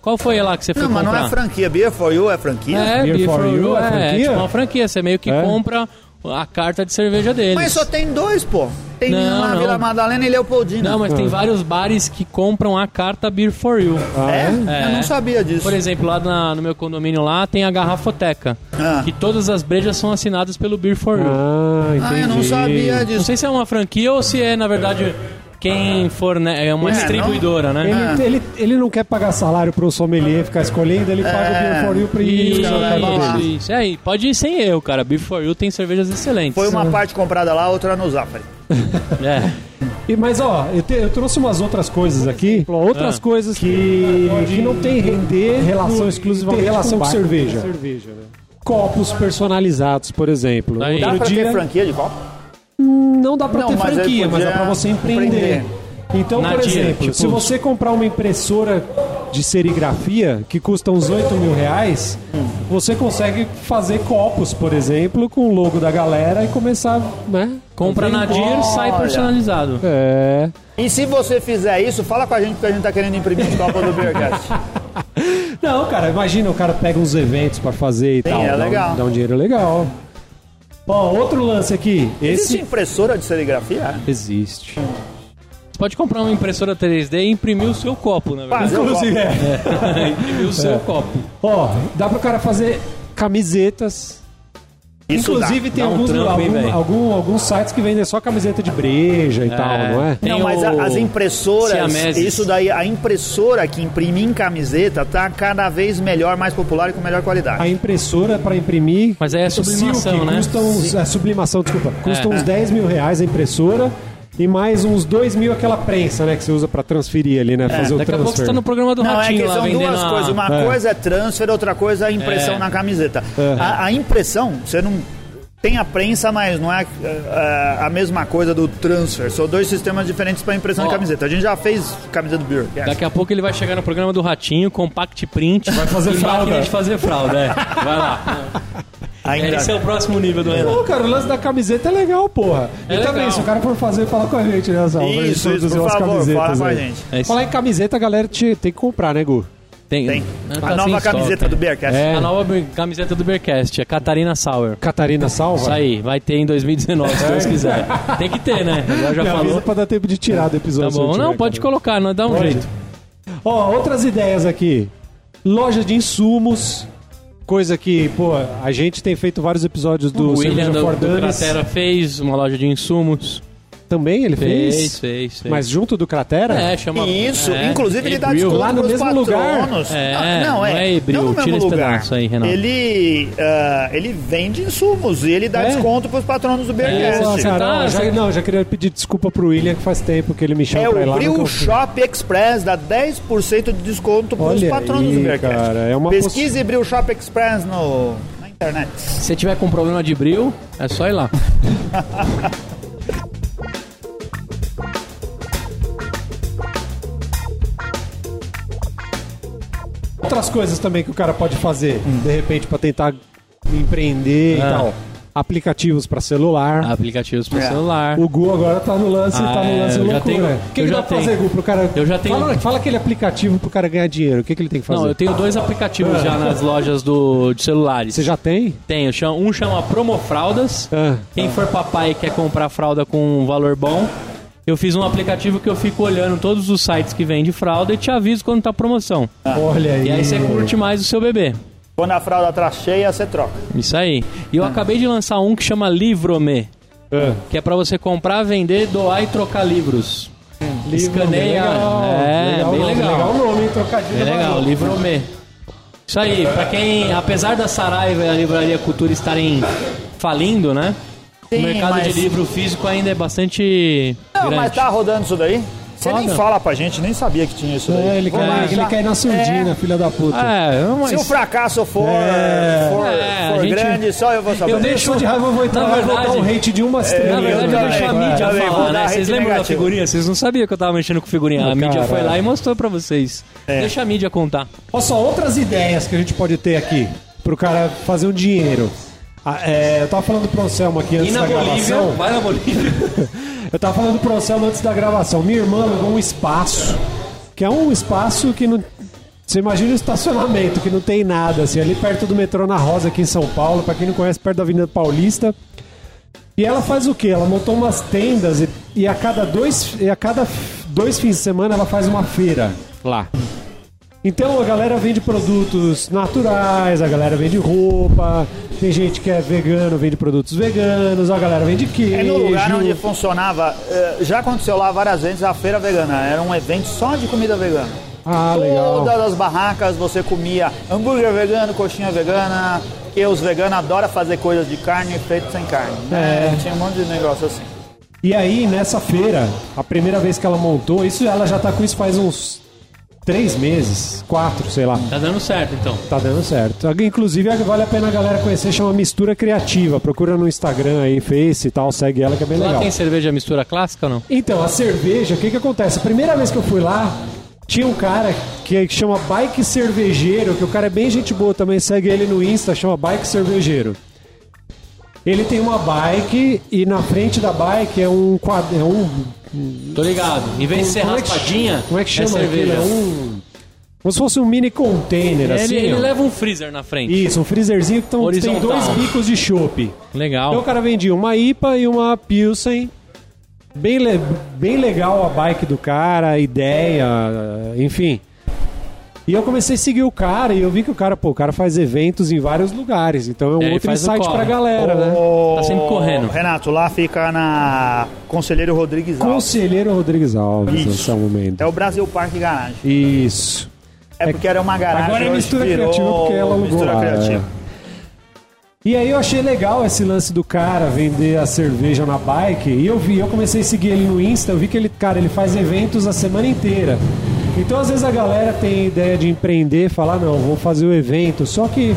Qual foi lá que você foi Não, mas comprar? não é franquia. Beer for You é franquia? É, Beer Beer for for You You é é, franquia? é tipo uma franquia. Você meio que É? compra a carta de cerveja deles. Mas só tem dois, pô. Tem Não, na não. Vila Madalena e Leopoldina. Não, mas tem vários bares que compram a carta Beer for You. Ah, É? É. Eu não sabia disso. Por exemplo, lá na- no meu condomínio lá tem a garrafoteca. Ah. Que todas as brejas são assinadas pelo Beer for You. Ah, entendi. Ah, eu não sabia Não disso. sei se é uma franquia ou se é, na verdade, quem for, né? É uma É, distribuidora, né? Ele, ele, ele não quer pagar salário pro sommelier ficar escolhendo, ele paga o Beer for You pra ir Isso, usar a casa leva lá. dele. isso, isso. É, e pode ir sem eu, cara. Beer for You tem cervejas excelentes. Foi uma parte comprada lá, outra no Zafari. É. E, mas ó, eu, te- eu trouxe umas outras coisas aqui, outras Ah. coisas que, que não tem render relação exclusivamente tem relação com, bar. cerveja. Copos personalizados, por exemplo. Aí. Dá pra dia- ter franquia de copo? Não dá pra Não, ter franquia, mas dá pra você empreender. empreender. Então, Na por dia, exemplo, tipo- se você comprar uma impressora de serigrafia que custa uns 8 mil reais, você consegue fazer copos, por exemplo, com o logo da galera e começar, né? Compra na Dir, sai personalizado. É. E se você fizer isso, fala com a gente porque a gente tá querendo imprimir os copos do Beercast. Não, cara, imagina o cara pega uns eventos pra fazer e tal. é dá um- legal. Dá um dinheiro legal. Ó, outro lance aqui. Existe Esse impressora de serigrafia? existe. Você pode comprar uma impressora 3D e imprimir o seu copo, na verdade. Fazer o copo. Inclusive, é. imprimir o seu copo. Ó, dá pro cara fazer camisetas. Isso Inclusive tem Dá um alguns, trampo, hein, algum- algum- alguns sites que vendem só camiseta de breja e tal, não é? Tem Não, mas o as impressoras, Siameses. isso daí, a impressora que imprime em camiseta tá cada vez melhor, mais popular e com melhor qualidade. A impressora para imprimir. Mas aí é o sublimação, Silk né? Custa uns, é, sublimação, desculpa. Custa É. uns 10 mil reais a impressora. E mais uns 2 mil aquela prensa, né? Que você usa pra transferir ali, né? Fazer o Daqui a pouco você transfer. tá no programa do Não, é Ratinho que lá são duas a... coisas. Uma É. coisa é transfer, outra coisa é impressão É. na camiseta. Uhum. A, a impressão, você não tem a prensa, mas não é, é, a mesma coisa do transfer. São dois sistemas diferentes para impressão Ó. de camiseta. A gente já fez camisa do Beer. Daqui a pouco ele vai chegar no programa do Ratinho, compact print. Vai fazer fralda. de fazer fralda, é. Vai lá. Ainda. Esse é o próximo nível do Renato. Pô, cara, o lance da camiseta é legal, porra. É e também, legal. se o cara for fazer, fala com a gente, né, gente Isso, isso, por favor, camisetas fala com a aí. gente. É. Falar em camiseta, a galera te- tem que comprar, né, Gu? Tem. Tem. Tá a sem nova camiseta é. do Bearcast. É. A nova camiseta do Bearcast, é Catarina Sauer. Catarina Salva? Isso aí, vai ter em 2019, se Deus quiser. Tem que ter, né? Agora já Me avisa falou. pra dar tempo de tirar do Tá episódio. eu bom. tiver, Não, pode cara. colocar, nós dá um Pode. jeito. Ó, outras ideias aqui. Loja de insumos. Coisa que, pô, a gente tem feito vários episódios do o William Cerveja do, for do. Cratera fez uma loja de insumos. Também ele fez? Fez, fez, fez. Mas junto do Cratera? É, chama... Isso, é, inclusive ele dá Ebril. desconto Lá no pros mesmo lugar? patronos. É, não, não é, é Ebril, não no mesmo lugar. aí, Renato. Ele, ah, ele vende insumos e ele dá É? desconto pros patronos do. Você cara, tá- já, não, já queria pedir desculpa pro William que faz tempo que ele me chama É pra ir o lá. Bril nunca fui. Shop Express, dá 10% de desconto pros Olha patronos aí, do Bearcast. cara, é uma Pesquise Bril Shop Express no, na internet. Se você tiver com problema de bril, é só ir lá. Outras coisas também que o cara pode fazer, de repente, pra tentar empreender e Ah. tal. Aplicativos pra celular. Aplicativos para É. celular. O Gu agora tá no lance, Ah, tá no é, lance eu já loucura. tenho- O que, eu que já dá pra tenho. fazer, Gu, pro cara... Eu já tenho- Fala, fala aquele aplicativo pro cara ganhar dinheiro. O que, que ele tem que fazer? Não, eu tenho dois aplicativos já nas lojas do, de celulares. Você já tem? Tenho. chama- Um chama Promofraldas. Ah. Quem for papai e quer comprar fralda com um valor bom, eu fiz um aplicativo que eu fico olhando todos os sites que vende fralda e te aviso quando tá promoção. Olha aí. E aí você curte mais o seu bebê. Quando a fralda tá cheia, você troca. Isso aí. E eu acabei de lançar um que chama Livrome, Ah. que é pra você comprar, vender, doar e trocar livros. Livro, Escaneia. legal. É, bem nome, legal. Legal o nome, hein? Trocadilho. É legal. Livrome. Isso aí, pra quem, apesar da Saraiva e a Livraria Cultura estarem falindo, né? Sim, o mercado mas- de livro físico ainda é bastante Não, grande. mas tá rodando isso daí? Você nem Roda. fala pra gente, nem sabia que tinha isso daí. É, ele, Vamos cai, lá, ele já. cai na surdina, filha da puta. É, mas... Se o fracasso for, É. for, É, for a gente- grande, só eu vou saber. Eu deixo- de raiva, eu vou entrar Na vou dar verdade- um hate de uma Na estrela. verdade, eu também, deixo a é, mídia falar, né? Vocês lembram da negativo. figurinha? Vocês não sabiam que eu tava mexendo com figurinha. A Não, mídia cara. foi lá e mostrou pra vocês. É. Deixa a mídia contar. Olha só, outras ideias que a gente pode ter aqui pro cara fazer um dinheiro. Ah, é, eu tava falando pro Anselmo aqui antes da gravação. vai na Bolívia. Eu tava falando pro Anselmo antes da gravação. Minha irmã alugou um espaço, que é um espaço que não. Você imagina um estacionamento que não tem nada, assim, ali perto do metrô na Rosa, aqui em São Paulo, pra quem não conhece, perto da Avenida Paulista. E ela faz o quê? Ela montou umas tendas e, e a cada dois e a cada dois fins de semana ela faz uma feira lá. Então a galera vende produtos naturais, a galera vende roupa, tem gente que é vegano, vende produtos veganos, a galera vende queijo. É no lugar onde funcionava, eh, já aconteceu lá várias vezes a feira vegana. Era um evento só de comida vegana. Ah, legal. Todas as barracas você comia hambúrguer vegano, coxinha vegana, que os veganos adoram fazer coisas de carne feitas sem carne. né? É. Tinha um monte de negócio assim. E aí, nessa feira, a primeira vez que ela montou, isso ela já tá com isso faz uns três meses, quatro, sei lá. Tá dando certo, então. Tá dando certo. Inclusive, vale a pena a galera conhecer, chama Mistura Criativa. Procura no Instagram aí, Face e tal, segue ela que é bem Lá legal. tem cerveja mistura clássica ou não? Então, a cerveja, o que que acontece? A primeira vez que eu fui lá, tinha um cara que chama Bike Cervejeiro, que o cara é bem gente boa também, segue ele no Insta, chama Bike Cervejeiro. Ele tem uma bike e na frente da bike é um quadro, é um Tô ligado. Em vez de ser como é que- raspadinha, Como é que chama é aquilo? É um como se fosse um mini container Ele, assim. ele ó. leva um freezer na frente. Isso, um freezerzinho que tão, tem dois bicos de chopp. Legal. Então o cara vendia uma IPA e uma Pilsen. Bem, le- bem legal a bike do cara, a ideia, enfim. E eu comecei a seguir o cara e eu vi que o cara, pô, o cara faz eventos em vários lugares. Então é um É, ele outro insight corre. pra galera, né? Tá sempre correndo. Renato, lá fica na Conselheiro Rodrigues Alves. Conselheiro Rodrigues Alves, Isso. nesse momento. É o Brasil Parque Garagem. Isso. É porque era uma garagem. Agora é mistura virou criativa porque ela alugou mistura lá, criativa. é. E aí eu achei legal esse lance do cara vender a cerveja na bike. E eu vi, eu comecei a seguir ele no Insta, eu vi que ele, cara, ele faz eventos a semana inteira. Então às vezes a galera tem ideia de empreender, falar, não, vou fazer o evento. Só que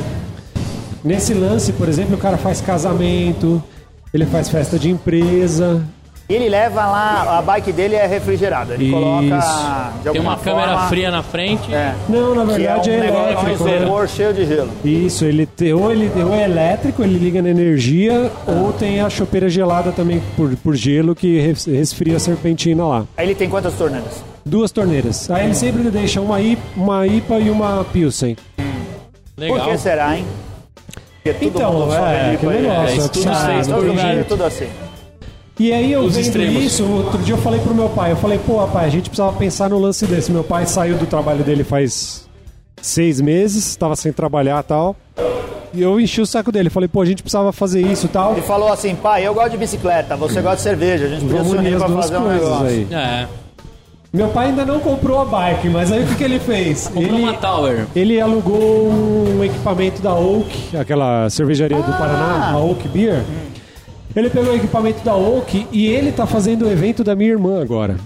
nesse lance, por exemplo, o cara faz casamento, ele faz festa de empresa. Ele leva lá, a bike dele é refrigerada. Ele Isso. coloca de Tem uma câmera forma, fria na frente. É. Não, na Que é verdade um é, negócio elétrico. de né? isopor cheio de gelo. Isso, ele tem, ou ele ou é elétrico, ele liga na energia, ou tem a chopeira gelada também por, por gelo que res- resfria a serpentina lá. Aí ele tem quantas torneiras? Duas torneiras. Aí ele sempre deixa uma IPA, uma IPA e uma Pilsen. Por Legal. que será, hein? Porque todo Então, mundo é, que negócio, é, isso é tudo seis, Todo lugar jeito. tudo assim. E aí eu Os vendo extremos. isso, outro dia eu falei pro meu pai, eu falei, pô, pai, a gente precisava pensar no lance desse. Meu pai saiu do trabalho dele faz seis meses, estava sem trabalhar e tal. E eu enchi o saco dele, falei, pô, a gente precisava fazer isso e tal. Ele falou assim, pai, eu gosto de bicicleta, você gosta de cerveja, a gente podia Vamos se unir pra fazer um negócio. aí. É. Meu pai ainda não comprou a bike, mas aí o que, que ele fez? Comprou ele, uma Tower. ele alugou um equipamento da Oak, aquela cervejaria do Paraná, a Oak Beer. Ele pegou o equipamento da Oak e ele tá fazendo o evento da minha irmã agora.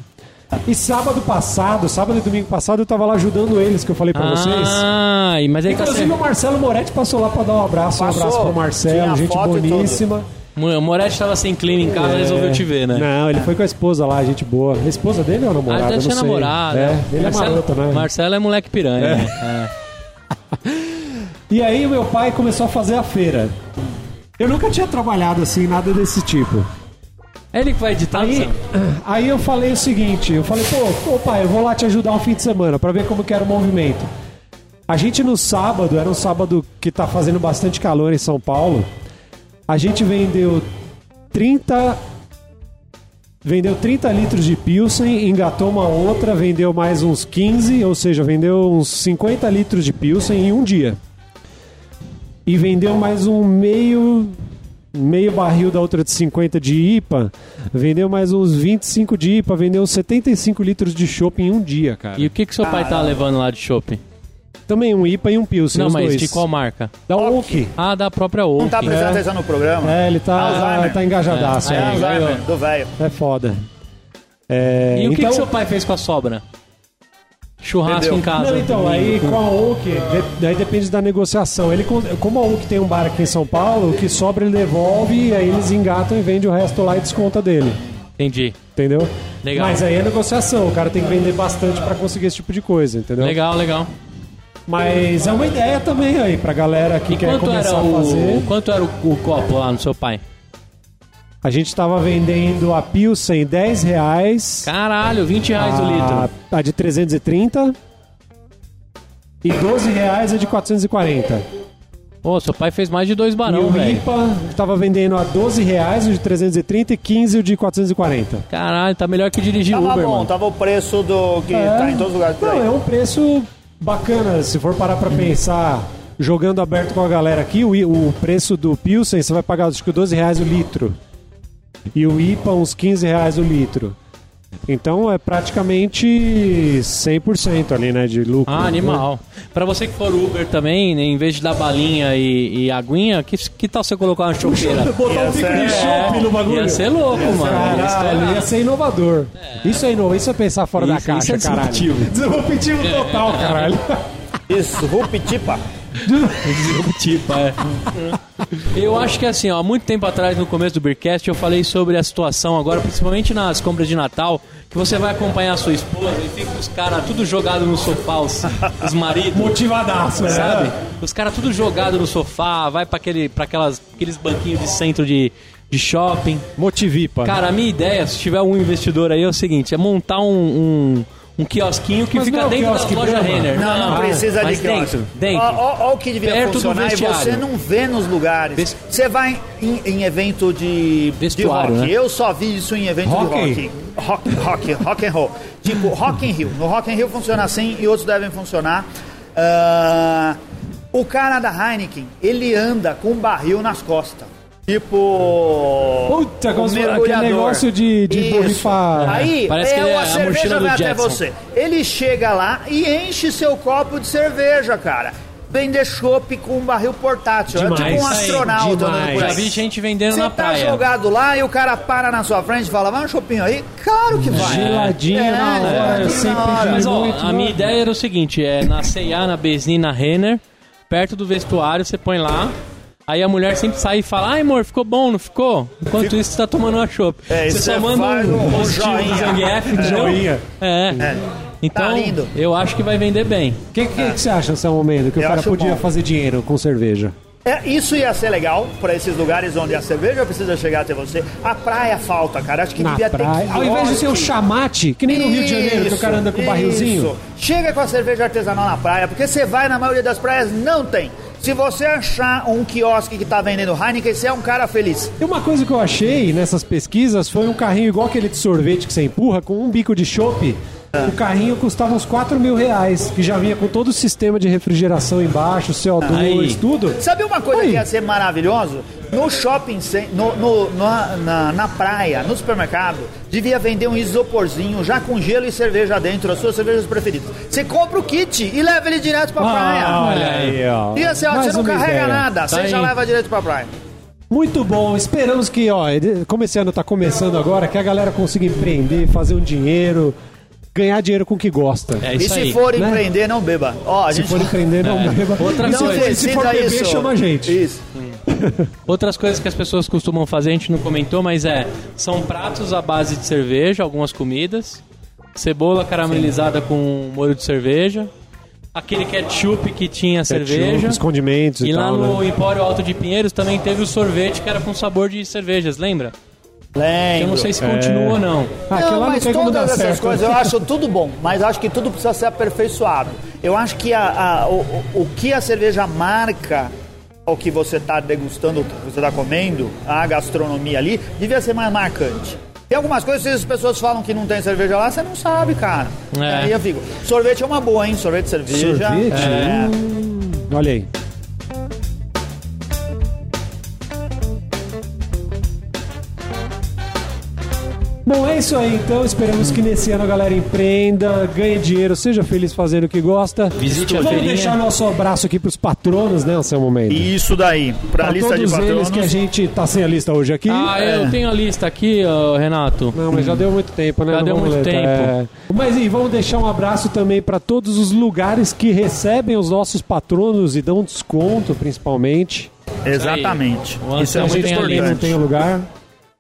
E sábado passado, sábado e domingo passado, eu tava lá ajudando eles, que eu falei pra vocês. Ah, e- mas aí tá Inclusive o Marcelo Moretti passou lá pra dar um abraço, um Passou. abraço pro Marcelo, gente tudo. O Moretti tava sem clima em casa, resolveu te ver, né? Não, ele foi com a esposa lá, gente boa. A esposa dele ou a Ah, namorada? ele Não tinha sei. namorado. É, ele Marcelo, é maroto, né? Marcelo é moleque piranha. né? É. E aí o meu pai começou a fazer a feira. Eu nunca tinha trabalhado assim, nada desse tipo. É ele que vai editar, Aí, aí eu falei o seguinte, eu falei, pô, pô, pai, eu vou lá te ajudar um fim de semana pra ver como que era o movimento. A gente no sábado, era um sábado que tá fazendo bastante calor em São Paulo, a gente vendeu 30 vendeu 30 litros de Pilsen, engatou uma outra, vendeu mais uns 15, ou seja, vendeu uns 50 litros de Pilsen em um dia. E vendeu mais um meio meio barril da outra de 50 de IPA, vendeu mais uns 25 de IPA, vendeu uns 75 litros de chopp em um dia, cara. E o que que seu pai tá levando lá de shopping? Também um IPA e um Pilsen, Não, os mas dois. de qual marca? Da Oak. Ah, da própria Oak. Não tá prestando É. atenção no programa? É, ele tá, Alzheimer. tá engajadaço. É. É, Alzheimer, do velho. é foda. É, E o que, então, que seu pai fez com a sobra? Churrasco Entendeu? em casa. Não, então, aí com a Oak, de- aí depende da negociação. Ele, como a Oak tem um bar aqui em São Paulo, o que sobra ele devolve, e aí eles engatam e vendem o resto lá e desconta dele. Entendi. Entendeu? Legal. Mas aí é negociação, o cara tem que vender bastante pra conseguir esse tipo de coisa, entendeu? Legal, legal. Mas é uma ideia também aí pra galera que E quer quanto começar era, a fazer. o, quanto era o, o copo lá no seu pai? A gente tava vendendo a Pilsen 10 reais. Caralho, 20 reais o a, litro. a de 330. E 12 reais a de 440. Ô, seu pai fez mais de dois e barão, o velho. IPA tava vendendo a 12 reais o de 330 e 15 o de 440. Caralho, tá melhor que dirigir Tava Uber, bom, mano. tava o preço do que tá em todos os lugares Não, é um preço bacana. Se for parar pra pensar, jogando aberto com a galera aqui, o, o preço do Pilsen você vai pagar acho que 12 reais o litro. E o IPA uns 15 reais o litro. Então é praticamente 100% ali, né, de lucro. Ah, animal. Pra você que for Uber também, né, em vez de dar balinha e, e aguinha, que, que tal você colocar uma chopeira? Botar um pico de É, chopp no bagulho. Ia ser louco, mano. Ia Caralho, estourar. ia ser inovador. Isso é inovo, isso é pensar fora da Isso- caixa, isso é caralho. disruptivo. Disruptivo total, caralho. Isso, Rupitipa. Tipo, é. Eu acho que assim, ó, há muito tempo atrás, no começo do Beercast, eu falei sobre a situação agora, principalmente nas compras de Natal, que você vai acompanhar a sua esposa e fica os caras tudo jogado no sofá, os, os maridos. Motivadaço, né? Sabe? Os caras tudo jogado no sofá, vai pra, aquele, pra aquelas, aqueles banquinhos de centro de, de shopping. Motivipa. Cara, a minha ideia, se tiver um investidor aí, é o seguinte: é montar um, um, um quiosquinho que Mas fica não é dentro quiosque lojas Brahma? Renner. Não, não, precisa de quiosque. dentro, ó o que devia Perto funcionar e você não vê nos lugares. Ves- Você vai em, em evento de, de rock. né? Eu só vi isso em evento Rock? de rock. Rock, rock, rock and roll. Tipo, Rock in Rio. No Rock in Rio funciona assim e outros devem funcionar. Ah, o cara da Heineken, ele anda com um barril nas costas. Tipo. Puta, como um se fosse aquele negócio de- de borrifar. Aí, Parece que é, é a cerveja mochila do vai até você. Ele chega lá e enche seu copo de cerveja, cara. Vender chopp com um barril portátil. é Demais. tipo um aí, astronauta andando por Já aí. vi gente vendendo Você na tá praia. jogado lá e o cara para na sua frente e fala, vai um chopinho aí? Claro que vai. Geladinho É, na hora, geladinho sem na hora. Mas ó, muito, a minha ideia era o seguinte: é na C&A, na Besni, na Renner, perto do vestuário, você põe lá. Aí a mulher sempre sai e fala, ai amor, ficou bom, não ficou? Enquanto isso, você tá tomando uma chopp. É, você isso só é manda um um joinha. Zangief, entendeu? Joinha. É. Então, Tá lindo. eu acho que vai vender bem. O que, que, que você acha, Samuel Mendes, que o Eu cara acho podia bom. fazer dinheiro com cerveja? É, isso ia ser legal para esses lugares onde a cerveja precisa chegar até você. A praia falta, cara. Acho que Na devia praia. ter Ao invés de ser o chamate, que nem no Rio de Janeiro, que o cara anda com o barrilzinho. Isso. Chega com a cerveja artesanal na praia, porque você vai na maioria das praias, não tem. Se você achar um quiosque que tá vendendo Heineken, você é um cara feliz. E uma coisa que eu achei nessas pesquisas foi um carrinho igual aquele de sorvete que você empurra, com um bico de chopp. É. O carrinho custava uns 4 mil reais, que já vinha com todo o sistema de refrigeração embaixo, CO2, Aí. tudo. Sabe uma coisa Aí. que ia ser maravilhoso? No shopping, cen- no, no- na, na, praia, no supermercado, devia vender um isoporzinho já com gelo e cerveja dentro, as suas cervejas preferidas. Você compra o kit e leva ele direto pra praia. Ah, olha aí, ó. Ia ser, Mais você não carrega ideia. nada, você Tá já aí. leva direto pra praia. Muito bom, esperamos que, ó, como esse ano tá começando agora, que a galera consiga empreender, fazer um dinheiro, ganhar dinheiro com o que gosta. É E isso se aí. for né? empreender, não beba. Ó, a Se gente for empreender, não É. beba. Outra E se coisa. for- se for beber, chama a gente. Isso. Outras coisas que as pessoas costumam fazer, a gente não comentou, mas é. São pratos à base de cerveja, algumas comidas. Cebola caramelizada com molho de cerveja. Aquele ketchup que tinha cerveja. Ketchup, os condimentos e, E lá tal, no né? Empório Alto de Pinheiros também teve o sorvete que era com sabor de cervejas, lembra? Lembro. Eu não sei se continua ou não. Ah, Não, lá não mas dar todas essas certo. coisas eu acho tudo bom, mas acho que tudo precisa ser aperfeiçoado. Eu acho que a, a- o- o que a cerveja marca o que você está degustando, o que você está comendo, a gastronomia ali, devia ser mais marcante. Tem algumas coisas, se as pessoas falam que não tem cerveja lá, você não sabe, cara. É. Aí eu fico. Sorvete é uma boa, hein? Sorvete de cerveja. Sorvete? É. Hum, olha aí. Bom, é isso aí então. Esperamos que nesse ano a galera empreenda, ganhe dinheiro, seja feliz fazendo o que gosta. Visite a Vamos deixar nosso abraço aqui pros patronos, né, Anselmo Mendes? Isso daí. Pra, Pra lista de todos patronos. eles que a gente tá sem a lista hoje aqui. Ah, eu tenho a lista aqui, Renato. Não, mas já deu muito tempo, né? Já Não deu vamos muito ler, tempo. é. Mas e vamos deixar um abraço também para todos os lugares que recebem os nossos patronos e dão desconto, principalmente. Exatamente. O Isso é muito Quem não importante. tem lugar.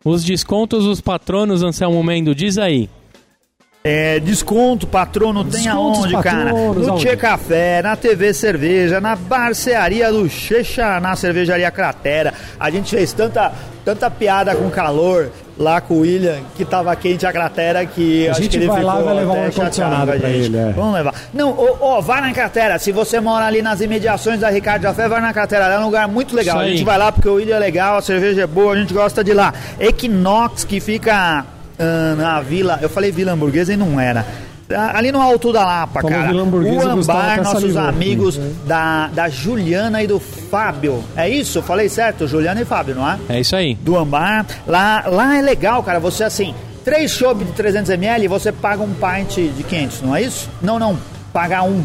Os descontos dos patronos, Anselmo Mendo, diz aí. É, desconto, patrono, tem Descontos, aonde, cara? patronos, No? Tchê Café, na TV Cerveja, na barcearia do Checha, na cervejaria Cratera. A gente fez tanta, tanta piada com calor lá com o William, que tava quente a cratera, que A acho gente que ele vai lá ficou vai levar um até ar-condicionado pra gente. ele, é. Vamos levar. Não, ô, ô, vai na cratera. Se você mora ali nas imediações da Ricardo Jafé, vai na cratera. É um lugar muito legal. A gente vai lá porque o William é legal, a cerveja é boa, a gente gosta de lá. Equinox, que fica ah, na vila. Eu falei vila hamburguesa e não era. Ah, Ali no Alto da Lapa, cara. O Ambar, nossos salivou. amigos Uhum. da, da Juliana e do Fábio. É isso? Falei certo? Juliana e Fábio, não é? É isso aí. do Ambar. Lá, lá é legal, cara. Você assim, três chopp de 300ml, você paga um pint de 500, não é isso? Não, não. Paga um.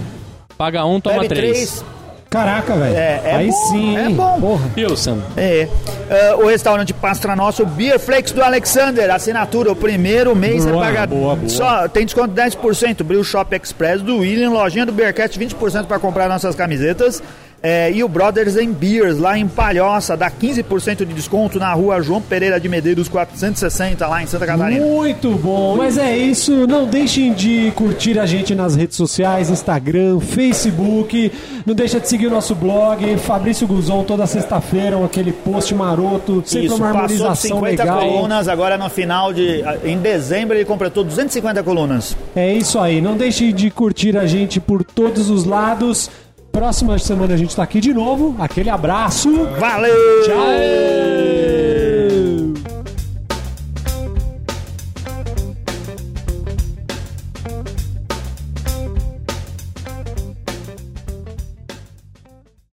Paga um, toma Bebe três. três. Caraca, velho. É, é Aí bom, sim, é bom. Porra. Pilsen. É. Ah, o restaurante Pastra Nosso, Beer Flakes do Alexander, assinatura, o primeiro mês Boa, você paga. boa, boa. Só tem desconto de 10%. Brew Shop Express do William, lojinha do Beercast, 20% para comprar nossas camisetas. É, e o Brothers and Beers, lá em Palhoça, dá 15% de desconto na rua João Pereira de Medeiros, 460, lá em Santa Catarina. Muito bom. Mas é isso. Não deixem de curtir a gente nas redes sociais, Instagram, Facebook. Não deixa de seguir o nosso blog. Fabrício Guzon, toda sexta-feira, aquele post maroto. Sempre Isso, uma passou harmonização 50 legal. colunas, agora no final de. Em dezembro ele completou 250 colunas. É isso aí. Não deixe de curtir a gente por todos os lados. Próxima semana a gente tá aqui de novo. Aquele abraço. Valeu! Tchau!